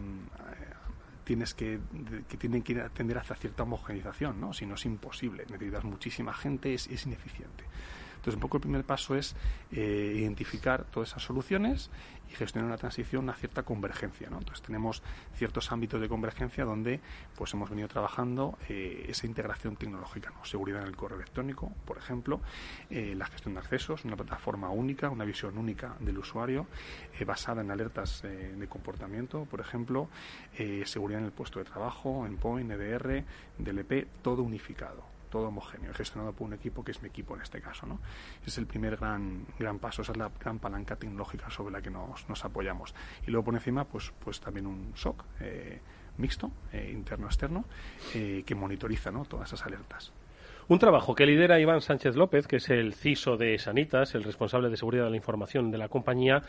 Speaker 6: tienes que, que tienen que atender hacia cierta homogenización, ¿no? Si no es imposible, necesitas muchísima gente, es, es ineficiente. Entonces, un poco el primer paso es eh, identificar todas esas soluciones y gestionar una transición a cierta convergencia. Entonces, tenemos ciertos ámbitos de convergencia donde pues hemos venido trabajando eh, esa integración tecnológica, ¿no? seguridad en el correo electrónico, por ejemplo, eh, la gestión de accesos, una plataforma única, una visión única del usuario, basada en alertas de comportamiento, por ejemplo, seguridad en el puesto de trabajo, endpoint, EDR, DLP, todo unificado todo homogéneo, gestionado por un equipo que es mi equipo en este caso. ¿no? Es el primer gran, gran paso, esa es la gran palanca tecnológica sobre la que nos, nos apoyamos. Y luego por encima, pues, pues también un SOC eh, mixto, eh, interno-externo, eh, que monitoriza ¿no? todas esas alertas.
Speaker 1: Un trabajo que lidera Iván Sánchez López, que es el CISO de Sanitas, el responsable de seguridad de la información de la compañía,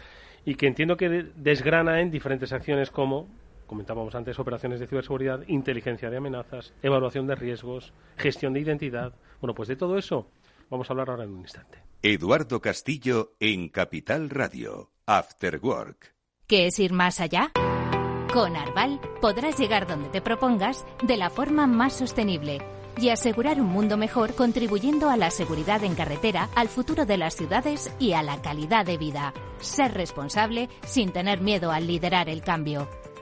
Speaker 1: y que entiendo que desgrana en diferentes acciones como comentábamos antes, operaciones de ciberseguridad, inteligencia de amenazas, evaluación de riesgos, gestión de identidad. Bueno, pues de todo eso vamos a hablar ahora en un instante.
Speaker 5: Eduardo Castillo en Capital Radio, After Work.
Speaker 7: ¿Qué es ir más allá? Con Arval podrás llegar donde te propongas de la forma más sostenible y asegurar un mundo mejor contribuyendo a la seguridad en carretera, al futuro de las ciudades y a la calidad de vida. Ser responsable sin tener miedo al liderar el cambio.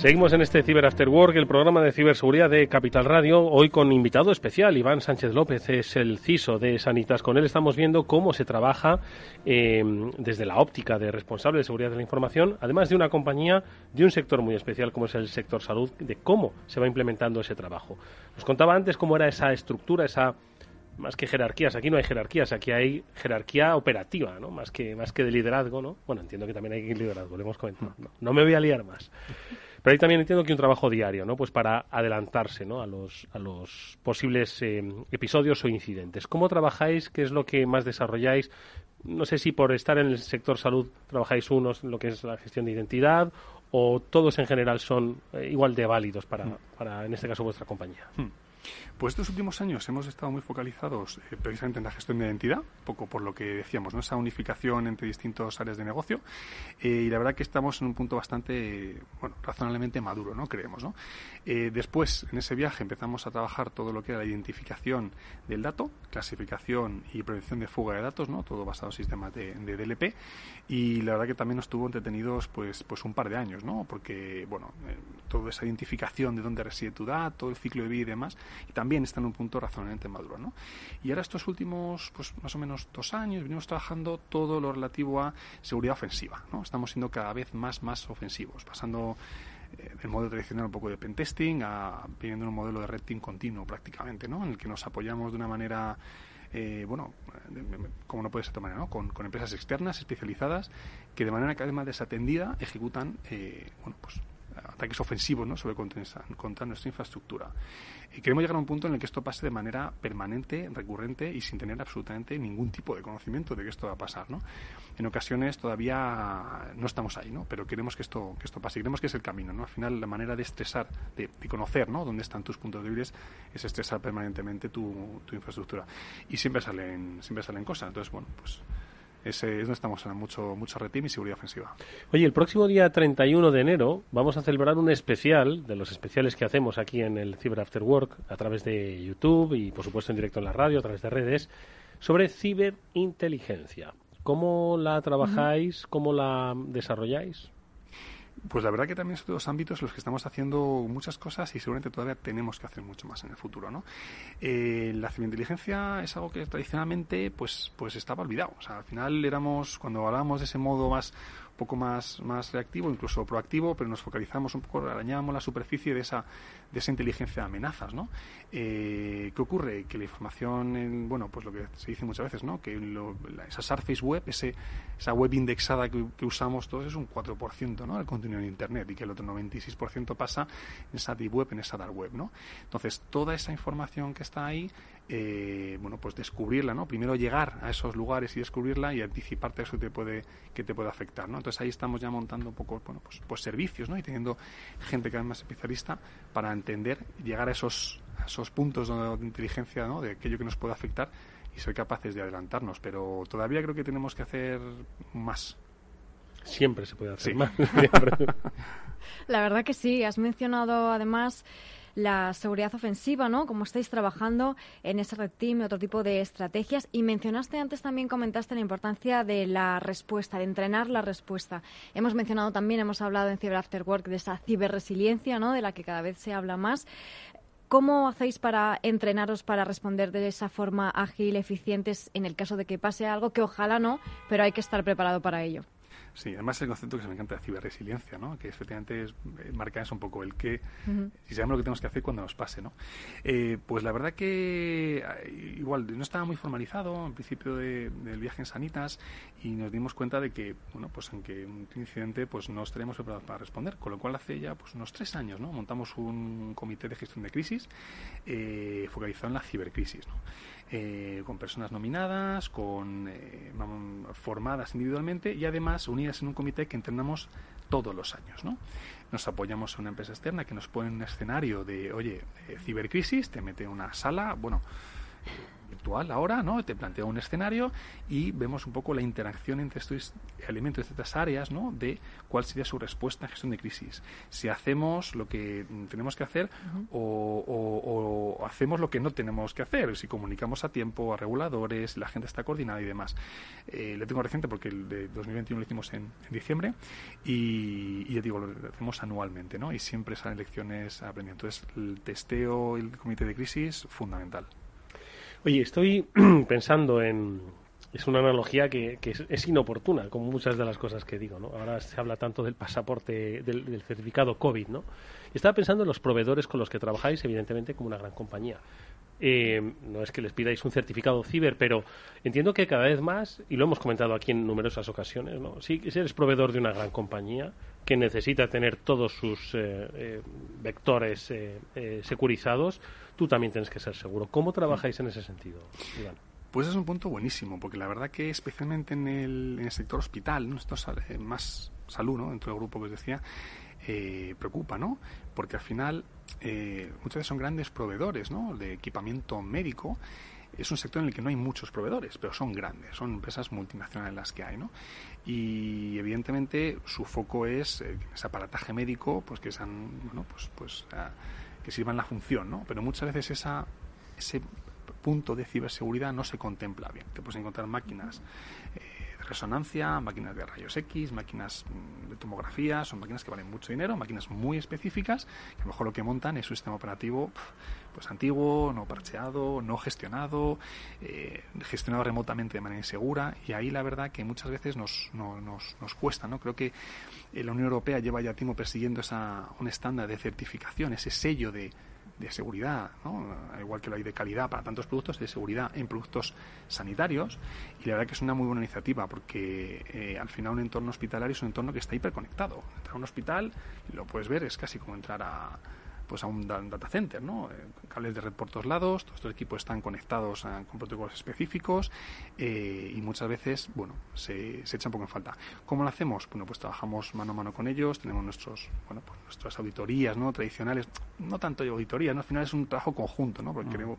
Speaker 1: Seguimos en este Cyber After Work, el programa de ciberseguridad de Capital Radio, hoy con invitado especial, Iván Sánchez López, es el CISO de Sanitas. Con él estamos viendo cómo se trabaja eh, desde la óptica de responsable de seguridad de la información, además de una compañía de un sector muy especial como es el sector salud, de cómo se va implementando ese trabajo. Nos contaba antes cómo era esa estructura, esa más que jerarquías, aquí no hay jerarquías, aquí hay jerarquía operativa, ¿no? Más que, más que de liderazgo, ¿no? Bueno, entiendo que también hay liderazgo, lo hemos comentado. no me voy a liar más. Pero ahí también entiendo que un trabajo diario, ¿no? Pues para adelantarse, ¿no? A los, a los posibles eh, episodios o incidentes. ¿Cómo trabajáis? ¿Qué es lo que más desarrolláis? No sé si por estar en el sector salud trabajáis unos en lo que es la gestión de identidad o todos en general son eh, igual de válidos para, para, en este caso, vuestra compañía.
Speaker 6: Mm. Pues estos últimos años hemos estado muy focalizados eh, precisamente en la gestión de identidad, poco por lo que decíamos, ¿no? esa unificación entre distintas áreas de negocio. Eh, y la verdad que estamos en un punto bastante, bueno, razonablemente maduro, ¿no? Creemos, ¿no? Eh, después, en ese viaje, empezamos a trabajar todo lo que era la identificación del dato, clasificación y prevención de fuga de datos, ¿no? Todo basado en sistemas de, de DLP. Y la verdad que también nos estuvo entretenidos, pues, pues un par de años, ¿no? Porque, bueno, toda esa identificación de dónde reside tu dato, el ciclo de vida y demás, y también está en un punto razonablemente maduro. ¿no? Y ahora estos últimos, pues más o menos dos años, venimos trabajando todo lo relativo a seguridad ofensiva. ¿no? Estamos siendo cada vez más, más ofensivos, pasando eh, del modelo tradicional un poco de pentesting a viendo un modelo de red team continuo prácticamente, ¿no? en el que nos apoyamos de una manera eh, bueno, como no puede ser de otra manera, ¿no? Con, con, empresas externas especializadas que de manera cada vez más desatendida ejecutan, eh, bueno, pues ataques ofensivos ¿no? sobre contra, nuestra infraestructura. Y queremos llegar a un punto en el que esto pase de manera permanente, recurrente y sin tener absolutamente ningún tipo de conocimiento de que esto va a pasar. ¿no? En ocasiones todavía no estamos ahí, ¿no? pero queremos que esto, que esto pase. Queremos que es el camino. ¿no? Al final, la manera de estresar, de, conocer ¿no? dónde están tus puntos débiles, es estresar permanentemente tu, tu infraestructura. Y siempre salen, siempre salen cosas. Entonces, bueno, pues ese es donde estamos en mucho, mucho retim y seguridad ofensiva.
Speaker 1: Oye, el próximo día 31 de enero vamos a celebrar un especial, de los especiales que hacemos aquí en el Cyber After Work, a través de YouTube y por supuesto en directo en la radio, a través de redes, sobre ciberinteligencia. ¿Cómo la trabajáis? ¿Cómo la desarrolláis?
Speaker 6: Pues la verdad que también son dos ámbitos en los que estamos haciendo muchas cosas y seguramente todavía tenemos que hacer mucho más en el futuro, ¿no? Eh, la ciberinteligencia es algo que tradicionalmente pues pues estaba olvidado. O sea, al final éramos, cuando hablábamos de ese modo más poco más, más reactivo, incluso proactivo, pero nos focalizamos un poco, arañábamos la superficie de esa, de esa inteligencia de amenazas, ¿no? Eh, ¿Qué ocurre? Que la información, en, bueno, pues lo que se dice muchas veces, ¿no? Que esa Surface Web, ese, esa web indexada que, usamos todos es un 4%, ¿no? El contenido en Internet y que el otro 96% pasa en esa deep web, en esa dark web, ¿no? Entonces, toda esa información que está ahí eh, bueno, pues descubrirla, ¿no? Primero llegar a esos lugares y descubrirla y anticiparte a eso que te puede, que te puede afectar, ¿no? Entonces ahí estamos ya montando un poco, bueno, pues, pues servicios, ¿no? Y teniendo gente cada vez más especialista para entender, llegar a esos, esos puntos de, inteligencia, ¿no? De aquello que nos puede afectar y ser capaces de adelantarnos. Pero todavía creo que tenemos que hacer más.
Speaker 1: Siempre se puede hacer más.
Speaker 3: La verdad que sí. Has mencionado además la seguridad ofensiva, ¿no? Cómo estáis trabajando en ese red team otro tipo de estrategias. Y mencionaste antes también, comentaste la importancia de la respuesta, de entrenar la respuesta. Hemos mencionado también, hemos hablado en Cyber After Work de esa ciberresiliencia, ¿no? De la que cada vez se habla más. ¿Cómo hacéis para entrenaros para responder de esa forma ágil, eficientes en el caso de que pase algo que ojalá no, pero hay que estar preparado para ello?
Speaker 6: Sí, además el concepto que se me encanta de ciberresiliencia, ¿no? que efectivamente es, eh, marca eso un poco el que, si sabemos lo que tenemos que hacer cuando nos pase. ¿no? Eh, pues la verdad que eh, igual no estaba muy formalizado en principio del viaje en Sanitas y nos dimos cuenta de que, bueno, pues en que un incidente pues no estaríamos preparados para responder, con lo cual hace ya pues unos tres años ¿no? montamos un comité de gestión de crisis focalizado en la cibercrisis. ¿no? Eh, con personas nominadas, con eh, formadas individualmente y además unidas en un comité que entrenamos todos los años. ¿no? Nos apoyamos en una empresa externa que nos pone un escenario de, oye, eh, cibercrisis, te mete una sala, bueno, virtual ahora, ¿no? Te planteo un escenario y vemos un poco la interacción entre estos elementos, estas áreas, ¿no? De cuál sería su respuesta en gestión de crisis. Si hacemos lo que tenemos que hacer o, hacemos lo que no tenemos que hacer, si comunicamos a tiempo a reguladores, la gente está coordinada y demás. Eh, le tengo reciente porque el de 2021 lo hicimos en, diciembre y, y, ya digo, lo hacemos anualmente, ¿no? Y siempre salen lecciones aprendiendo. Entonces, el testeo y el comité de crisis, fundamental.
Speaker 1: Oye, estoy pensando en... Es una analogía que, es, inoportuna, como muchas de las cosas que digo, ¿no? Ahora se habla tanto del pasaporte, del, certificado COVID, ¿no? Estaba pensando en los proveedores con los que trabajáis, evidentemente, como una gran compañía. Eh, no es que les pidáis un certificado ciber, pero entiendo que cada vez más, y lo hemos comentado aquí en numerosas ocasiones, ¿no? si, eres proveedor de una gran compañía que necesita tener todos sus eh, eh, vectores securizados, tú también tienes que ser seguro. ¿Cómo trabajáis en ese sentido, Iván?
Speaker 6: Pues es un punto buenísimo, porque la verdad que especialmente en el, sector hospital, ¿no? esto es más salud, ¿no? dentro del grupo que os decía, eh, preocupa, ¿no? Porque al final eh, muchas veces son grandes proveedores, ¿no? De equipamiento médico. Es un sector en el que no hay muchos proveedores, pero son grandes, son empresas multinacionales las que hay, ¿no? Y evidentemente su foco es eh, ese aparataje médico, pues que sean, bueno, pues, pues ah, que sirvan la función, ¿no? Pero muchas veces esa, ese punto de ciberseguridad no se contempla bien. Te puedes encontrar máquinas resonancia, máquinas de rayos X, máquinas mm, de tomografía, son máquinas que valen mucho dinero, máquinas muy específicas, que a lo mejor lo que montan es un sistema operativo pues antiguo, no parcheado, no gestionado, eh, gestionado remotamente de manera insegura, y ahí la verdad que muchas veces nos, nos, nos cuesta, ¿no? Creo que la Unión Europea lleva ya tiempo persiguiendo esa, un estándar de certificación, ese sello de, de seguridad, ¿no? igual que lo hay de calidad para tantos productos, de seguridad en productos sanitarios. Y la verdad que es una muy buena iniciativa porque eh, al final un entorno hospitalario es un entorno que está hiperconectado. Entrar a un hospital, lo puedes ver, es casi como entrar a, pues a un data center, ¿no? Eh, cables de red por todos lados, todos estos equipos están conectados con protocolos específicos eh, y muchas veces, bueno, se, se echa un poco en falta. ¿Cómo lo hacemos? Bueno, pues trabajamos mano a mano con ellos, tenemos nuestros, bueno, pues nuestras auditorías, ¿no? Tradicionales, no tanto de auditoría, ¿no? Al final es un trabajo conjunto, ¿no? Porque mm. queremos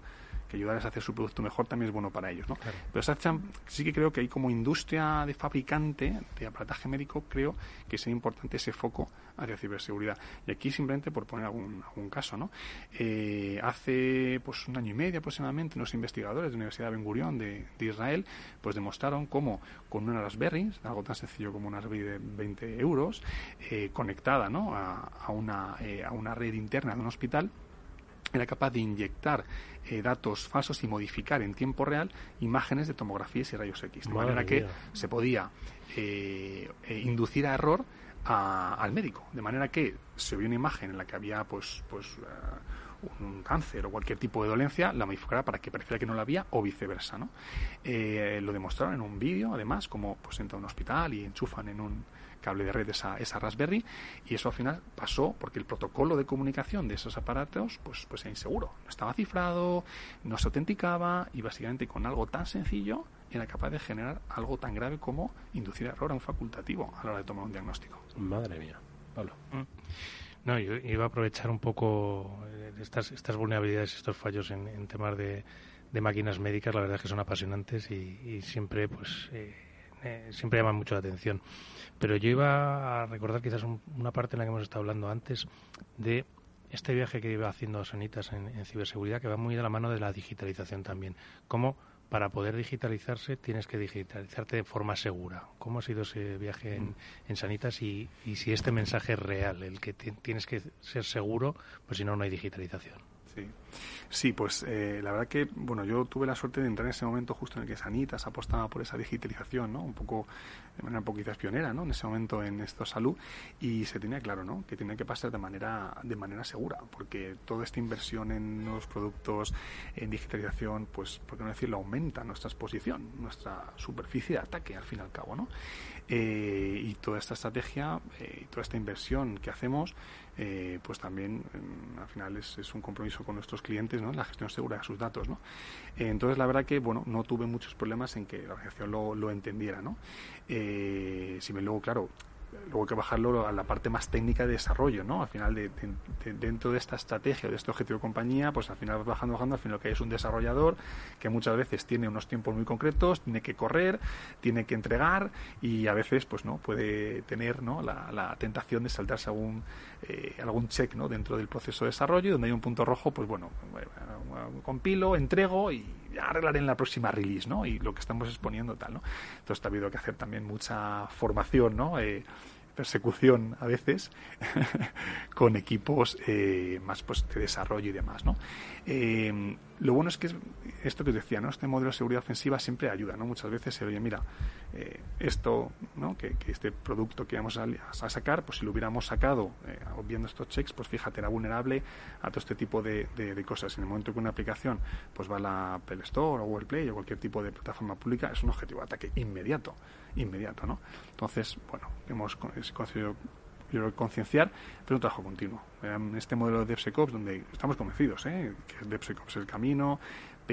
Speaker 6: que ayudarles a hacer su producto mejor también es bueno para ellos. ¿no? Pero sí que creo que hay como industria de fabricante de aparataje médico, creo que es importante ese foco hacia ciberseguridad. Y aquí simplemente por poner algún, algún caso, ¿no? Eh, hace pues un año y medio aproximadamente unos investigadores de la Universidad de Ben Gurion de, Israel pues demostraron cómo con una Raspberry, algo tan sencillo como una Raspberry de 20 euros, eh, conectada ¿no? a, una, eh, a una red interna de un hospital, era capaz de inyectar eh, datos falsos y modificar en tiempo real imágenes de tomografías y rayos X. De manera que se podía eh, eh, inducir a error al médico. De manera que se vio una imagen en la que había pues, pues un cáncer o cualquier tipo de dolencia, la modificará para que pareciera que no la había o viceversa. ¿no? lo demostraron en un vídeo, además, como pues entra a un hospital y enchufan en un cable de red esa, esa Raspberry y eso al final pasó porque el protocolo de comunicación de esos aparatos pues, pues era inseguro, no estaba cifrado, no se autenticaba y básicamente con algo tan sencillo era capaz de generar algo tan grave como inducir error a un facultativo a la hora de tomar un diagnóstico.
Speaker 1: Madre mía, Pablo. Mm.
Speaker 2: No, yo iba a aprovechar un poco eh, estas, estas vulnerabilidades, estos fallos en, temas de, de, máquinas médicas, la verdad es que son apasionantes y, siempre pues eh, eh, siempre llaman mucho la atención. Pero yo iba a recordar quizás una parte en la que hemos estado hablando antes de este viaje que iba haciendo Sanitas en, ciberseguridad, que va muy de la mano de la digitalización también. Cómo para poder digitalizarse tienes que digitalizarte de forma segura. ¿Cómo ha sido ese viaje en, en Sanitas y, y, si este mensaje es real, el que tienes que ser seguro, pues si no, no hay digitalización?
Speaker 6: Sí. Sí, pues eh, la verdad que, bueno, yo tuve la suerte de entrar en ese momento justo en el que Sanitas apostaba por esa digitalización, ¿no? Un poco, de manera un poquito pionera, ¿no? En ese momento en esto salud y se tenía claro, ¿no? Que tenía que pasar de manera, de manera segura, porque toda esta inversión en nuevos productos, en digitalización, pues, por qué no decirlo, aumenta nuestra exposición, nuestra superficie de ataque, al fin y al cabo, ¿no? Eh, y toda esta estrategia eh, y toda esta inversión que hacemos eh, pues también al final es, un compromiso con nuestros clientes. La gestión segura de sus datos, ¿no? entonces la verdad que, bueno, no tuve muchos problemas en que la organización lo, entendiera, ¿no? si me luego, claro, luego hay que bajarlo a la parte más técnica de desarrollo, ¿no? Al final, de, dentro de esta estrategia, de este objetivo de compañía, pues al final vas bajando, bajando, al final lo que hay es un desarrollador que muchas veces tiene unos tiempos muy concretos, tiene que correr, tiene que entregar y a veces, pues no, puede tener, ¿no? La, la tentación de saltarse algún, eh, algún check, ¿no? Dentro del proceso de desarrollo y donde hay un punto rojo, pues bueno, compilo, entrego y ya arreglaré en la próxima release, ¿no? Y lo que estamos exponiendo tal, ¿no? Entonces ha habido que hacer también mucha formación, ¿no? Eh, persecución a veces con equipos eh, más pues, de desarrollo y demás. ¿no? Eh, lo bueno es que esto que os decía, ¿no? este modelo de seguridad ofensiva siempre ayuda. ¿no? Muchas veces se oye, mira, eh, esto, ¿no? que, este producto que vamos a, sacar, pues si lo hubiéramos sacado viendo estos checks, pues fíjate, era vulnerable a todo este tipo de, de, cosas. En el momento que una aplicación pues va a la Apple Store o Google Play o cualquier tipo de plataforma pública, es un objetivo de ataque inmediato inmediato, ¿no? Entonces, bueno, hemos conseguido concienciar, pero un trabajo continuo. En este modelo de DevSecOps, donde estamos convencidos ¿eh? que DevSecOps es el camino,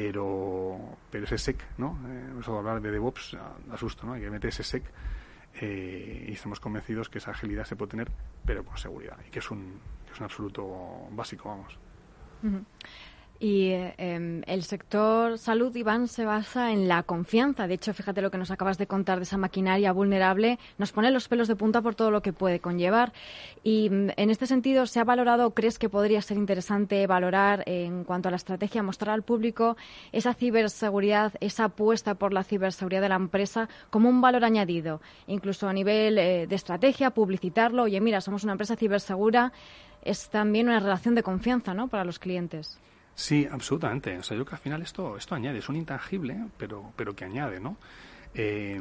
Speaker 6: pero, pero ese SEC, ¿no? Eh, hemos hablar de DevOps, asusto, ¿no? Hay que meter ese SEC eh, y estamos convencidos que esa agilidad se puede tener, pero con seguridad, y que es un, que es un absoluto básico, vamos.
Speaker 3: Y em, el sector salud, Iván, se basa en la confianza. De hecho, fíjate lo que nos acabas de contar de esa maquinaria vulnerable. Nos pone los pelos de punta por todo lo que puede conllevar. Y mm, en este sentido, ¿se ha valorado, crees que podría ser interesante valorar en cuanto a la estrategia, mostrar al público esa ciberseguridad, esa apuesta por la ciberseguridad de la empresa como un valor añadido? Incluso a nivel eh, de estrategia, publicitarlo. Oye, mira, somos una empresa cibersegura. Es también una relación de confianza ¿no? para los clientes.
Speaker 6: Sí, absolutamente. O sea, yo creo que al final esto, esto añade, es un intangible, pero, pero que añade, ¿no? Eh,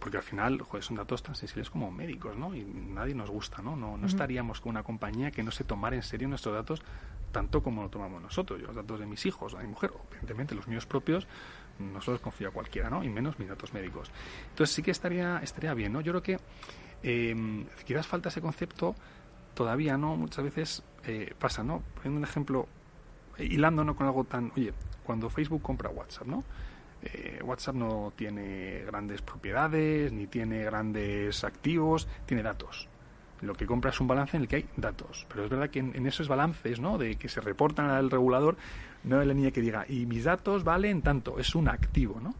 Speaker 6: porque al final joder, son datos tan sensibles como médicos, ¿no? Y nadie nos gusta, ¿no? No, no estaríamos con una compañía que no se tomara en serio nuestros datos tanto como lo tomamos nosotros. Yo, los datos de mis hijos, de mi mujer, evidentemente los míos propios, no se los confío a cualquiera, ¿no? Y menos mis datos médicos. Entonces sí que estaría, estaría bien, ¿no? Yo creo que eh, quizás falta ese concepto, todavía no, muchas veces eh, pasa, ¿no? Poniendo un ejemplo hilando con algo tan, oye, cuando Facebook compra WhatsApp, ¿no? Eh, WhatsApp no tiene grandes propiedades, ni tiene grandes activos, tiene datos. Lo que compra es un balance en el que hay datos. Pero es verdad que en, esos balances, ¿no? De que se reportan al regulador, no hay la niña que diga, y mis datos valen tanto, es un activo, ¿no?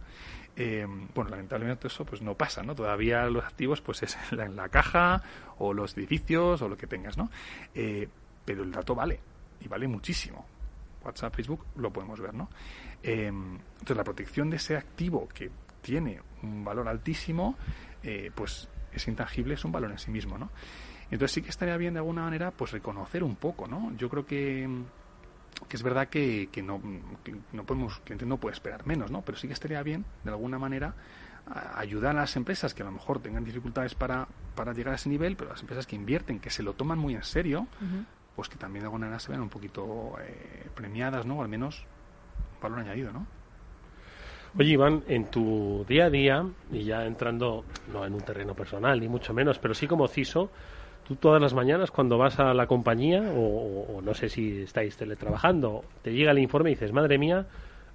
Speaker 6: Eh, bueno, lamentablemente eso pues no pasa, ¿no? Todavía los activos pues es en la, caja o los edificios o lo que tengas, ¿no? Eh, pero el dato vale y vale muchísimo. WhatsApp, Facebook, lo podemos ver, ¿no? Eh, entonces, la protección de ese activo que tiene un valor altísimo, eh, pues es intangible, es un valor en sí mismo, ¿no? Entonces sí que estaría bien de alguna manera, pues reconocer un poco, ¿no? Yo creo que, que es verdad que, no, no podemos, cliente no puede esperar menos, ¿no? Pero sí que estaría bien, de alguna manera, ayudar a las empresas que a lo mejor tengan dificultades para, para llegar a ese nivel, pero las empresas que invierten, que se lo toman muy en serio, pues que también de alguna manera se vean un poquito eh, premiadas, ¿no? O al menos valor añadido, ¿no?
Speaker 1: Oye, Iván, en tu día a día, y ya entrando, no en un terreno personal, ni mucho menos, pero sí como CISO, tú todas las mañanas cuando vas a la compañía, o, no sé si estáis teletrabajando, te llega el informe y dices, madre mía,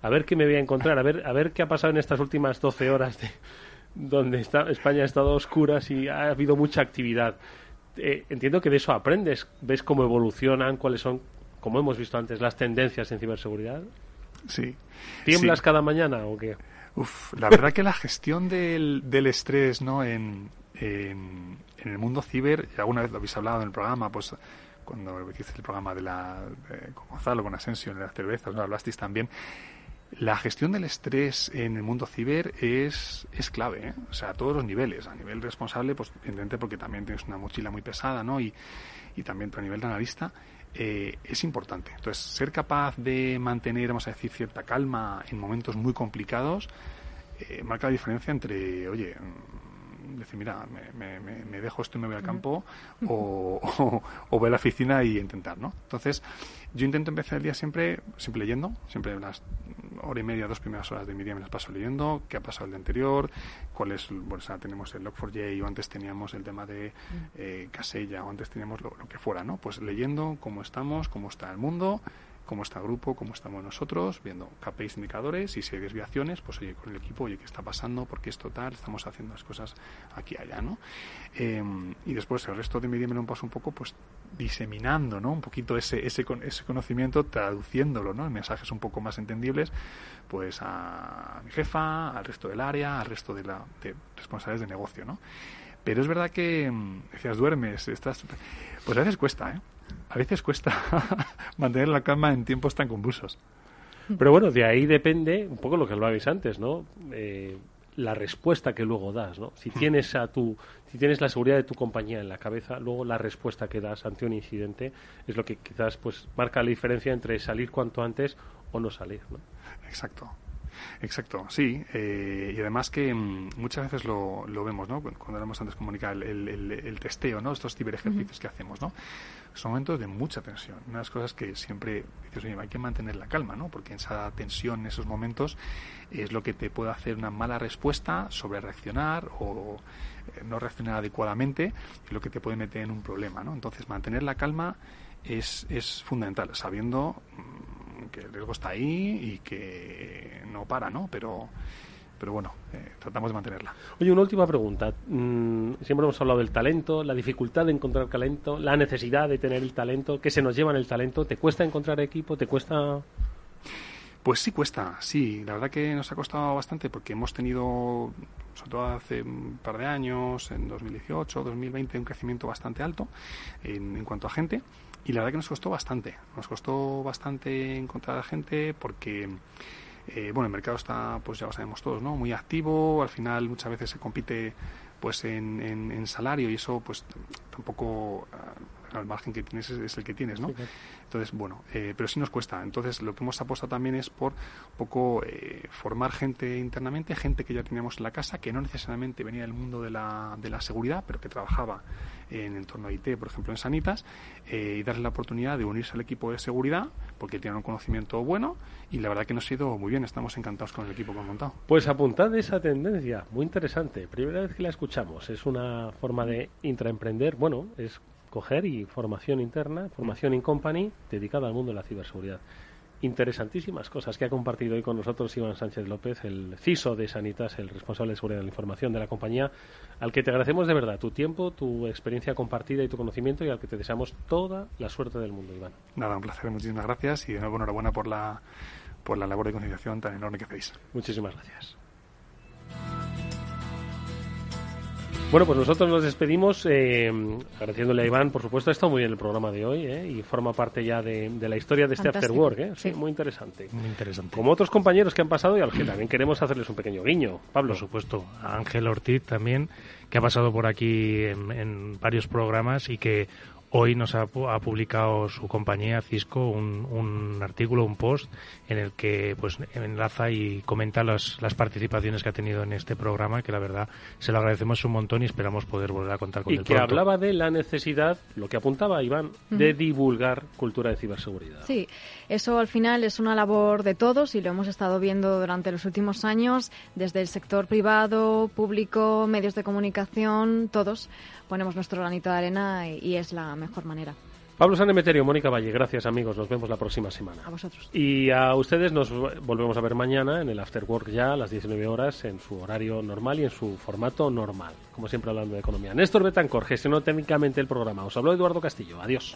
Speaker 1: a ver qué me voy a encontrar, a ver, a ver qué ha pasado en estas últimas 12 horas de, donde está, España ha estado a oscuras y ha habido mucha actividad. Eh, entiendo que de eso aprendes, ves cómo evolucionan, cuáles son, como hemos visto antes, las tendencias en ciberseguridad.
Speaker 6: Sí.
Speaker 1: ¿Tiemblas cada mañana o qué?
Speaker 6: Uf, la verdad que la gestión del, del estrés ¿no? En, en, el mundo ciber, y alguna vez lo habéis hablado en el programa, pues cuando hiciste el programa de la, con Gonzalo, con Asensio, en las cervezas, ¿no? hablasteis también, la gestión del estrés en el mundo ciber es, es clave, ¿eh? o sea, a todos los niveles. A nivel responsable, pues evidentemente porque también tienes una mochila muy pesada, ¿no? Y, y también a nivel de analista, eh, es importante. Entonces, ser capaz de mantener, vamos a decir, cierta calma en momentos muy complicados, eh, marca la diferencia entre, oye, decir, mira, me, me, dejo esto y me voy al campo, o, o, voy a la oficina y intentar, ¿no? Entonces, yo intento empezar el día siempre, siempre leyendo, siempre las hora y media, dos primeras horas de mi día me las paso leyendo, qué ha pasado el día anterior, cuál es, bueno, o sea, tenemos el Log4j o antes teníamos el tema de eh, Casella o antes teníamos lo, que fuera, ¿no? Pues leyendo cómo estamos, cómo está el mundo cómo está el grupo, cómo estamos nosotros, viendo KPIs, indicadores y si hay desviaciones, pues oye, con el equipo, oye, ¿qué está pasando? ¿Por qué esto tal? Estamos haciendo las cosas aquí allá, ¿no? Em, y después el resto de mi día me lo paso un poco, pues diseminando, ¿no? Un poquito ese, ese, ese conocimiento, traduciéndolo, ¿no? En mensajes un poco más entendibles, pues a mi jefa, al resto del área, al resto de, la, de responsables de negocio, ¿no? Pero es verdad que, mm, decías, duermes, estás... Pues a veces cuesta, ¿eh? A veces cuesta mantener la calma en tiempos tan convulsos.
Speaker 1: Pero bueno, de ahí depende un poco lo que hablabais antes, ¿no? Eh, la respuesta que luego das, ¿no? Si tienes a tu, si tienes la seguridad de tu compañía en la cabeza, luego la respuesta que das ante un incidente es lo que quizás pues marca la diferencia entre salir cuanto antes o no salir, ¿no?
Speaker 6: Exacto. Exacto, sí. Eh, y además que mm, muchas veces lo, lo, vemos, ¿no? Cuando hablamos antes de comunicar el, el, el, testeo, ¿no? Estos ciberejercicios que hacemos, ¿no? Son momentos de mucha tensión. Una de las cosas que siempre dices, oye, hay que mantener la calma, ¿no? Porque esa tensión, en esos momentos, es lo que te puede hacer una mala respuesta sobre reaccionar o eh, no reaccionar adecuadamente y lo que te puede meter en un problema, ¿no? Entonces, mantener la calma es, es fundamental, sabiendo mm, que el riesgo está ahí y que no para, ¿no? Pero pero bueno, eh, tratamos de mantenerla.
Speaker 1: Oye, una última pregunta. Mm, siempre hemos hablado del talento, la dificultad de encontrar talento, la necesidad de tener el talento, que se nos lleva en el talento. ¿Te cuesta encontrar equipo? ¿Te cuesta...?
Speaker 6: Pues sí cuesta, sí. La verdad que nos ha costado bastante porque hemos tenido, sobre todo hace un par de años, en 2018, 2020, un crecimiento bastante alto en, en cuanto a gente. Y la verdad que nos costó bastante. Nos costó bastante encontrar a gente porque eh, bueno, el mercado está, pues ya lo sabemos todos, ¿no? Muy activo, al final muchas veces se compite pues en, en, salario y eso pues tampoco el margen que tienes es, el que tienes, ¿no? Entonces, bueno, eh, pero sí nos cuesta. Entonces, lo que hemos apostado también es por un poco eh, formar gente internamente, gente que ya teníamos en la casa, que no necesariamente venía del mundo de la, de la seguridad, pero que trabajaba en entorno IT, por ejemplo, en Sanitas, eh, y darle la oportunidad de unirse al equipo de seguridad, porque tienen un conocimiento bueno, y la verdad que nos ha ido muy bien, estamos encantados con el equipo que han montado.
Speaker 1: Pues apuntad esa tendencia, muy interesante. Primera vez que la escuchamos, es una forma de intraemprender, bueno, es coger y formación interna, formación in company, dedicada al mundo de la ciberseguridad interesantísimas cosas que ha compartido hoy con nosotros Iván Sánchez López, el CISO de Sanitas, el responsable de seguridad de la información de la compañía, al que te agradecemos de verdad tu tiempo, tu experiencia compartida y tu conocimiento y al que te deseamos toda la suerte del mundo, Iván.
Speaker 6: Nada, un placer, muchísimas gracias y de nuevo enhorabuena por la, por la labor de concienciación tan enorme que hacéis.
Speaker 1: Muchísimas gracias. Bueno, pues nosotros nos despedimos eh, agradeciéndole a Iván, por supuesto, ha estado muy bien el programa de hoy eh, y forma parte ya de, la historia de este After Work. Eh. Sí, muy interesante.
Speaker 2: Muy interesante.
Speaker 1: Como otros compañeros que han pasado y a los que también queremos hacerles un pequeño guiño. Pablo.
Speaker 2: Por supuesto, a Ángel Ortiz también, que ha pasado por aquí en varios programas y que Hoy nos ha, publicado su compañía Cisco un, artículo, un post en el que pues enlaza y comenta las, participaciones que ha tenido en este programa, que la verdad se lo agradecemos un montón y esperamos poder volver a contar con él.
Speaker 1: Y que hablaba de la necesidad, lo que apuntaba Iván, de divulgar cultura de ciberseguridad.
Speaker 3: Sí, eso al final es una labor de todos y lo hemos estado viendo durante los últimos años, desde el sector privado, público, medios de comunicación, todos ponemos nuestro granito de arena y, es la mejor manera.
Speaker 1: Pablo Sanemeterio, Mónica Valle, gracias amigos, nos vemos la próxima semana.
Speaker 3: A vosotros.
Speaker 1: Y a ustedes nos volvemos a ver mañana en el After Work ya a las 19 horas en su horario normal y en su formato normal, como siempre hablando de economía. Néstor Betancor gestionó técnicamente el programa. Os habló Eduardo Castillo. Adiós.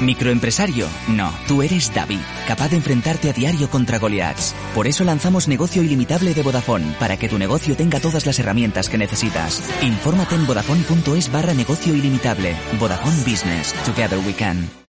Speaker 8: Microempresario, no, tú eres David, capaz de enfrentarte a diario contra Goliaths. Por eso lanzamos Negocio Ilimitable de Vodafone, para que tu negocio tenga todas las herramientas que necesitas. Infórmate en vodafone.es barra negocio ilimitable. Vodafone Business. Together we can.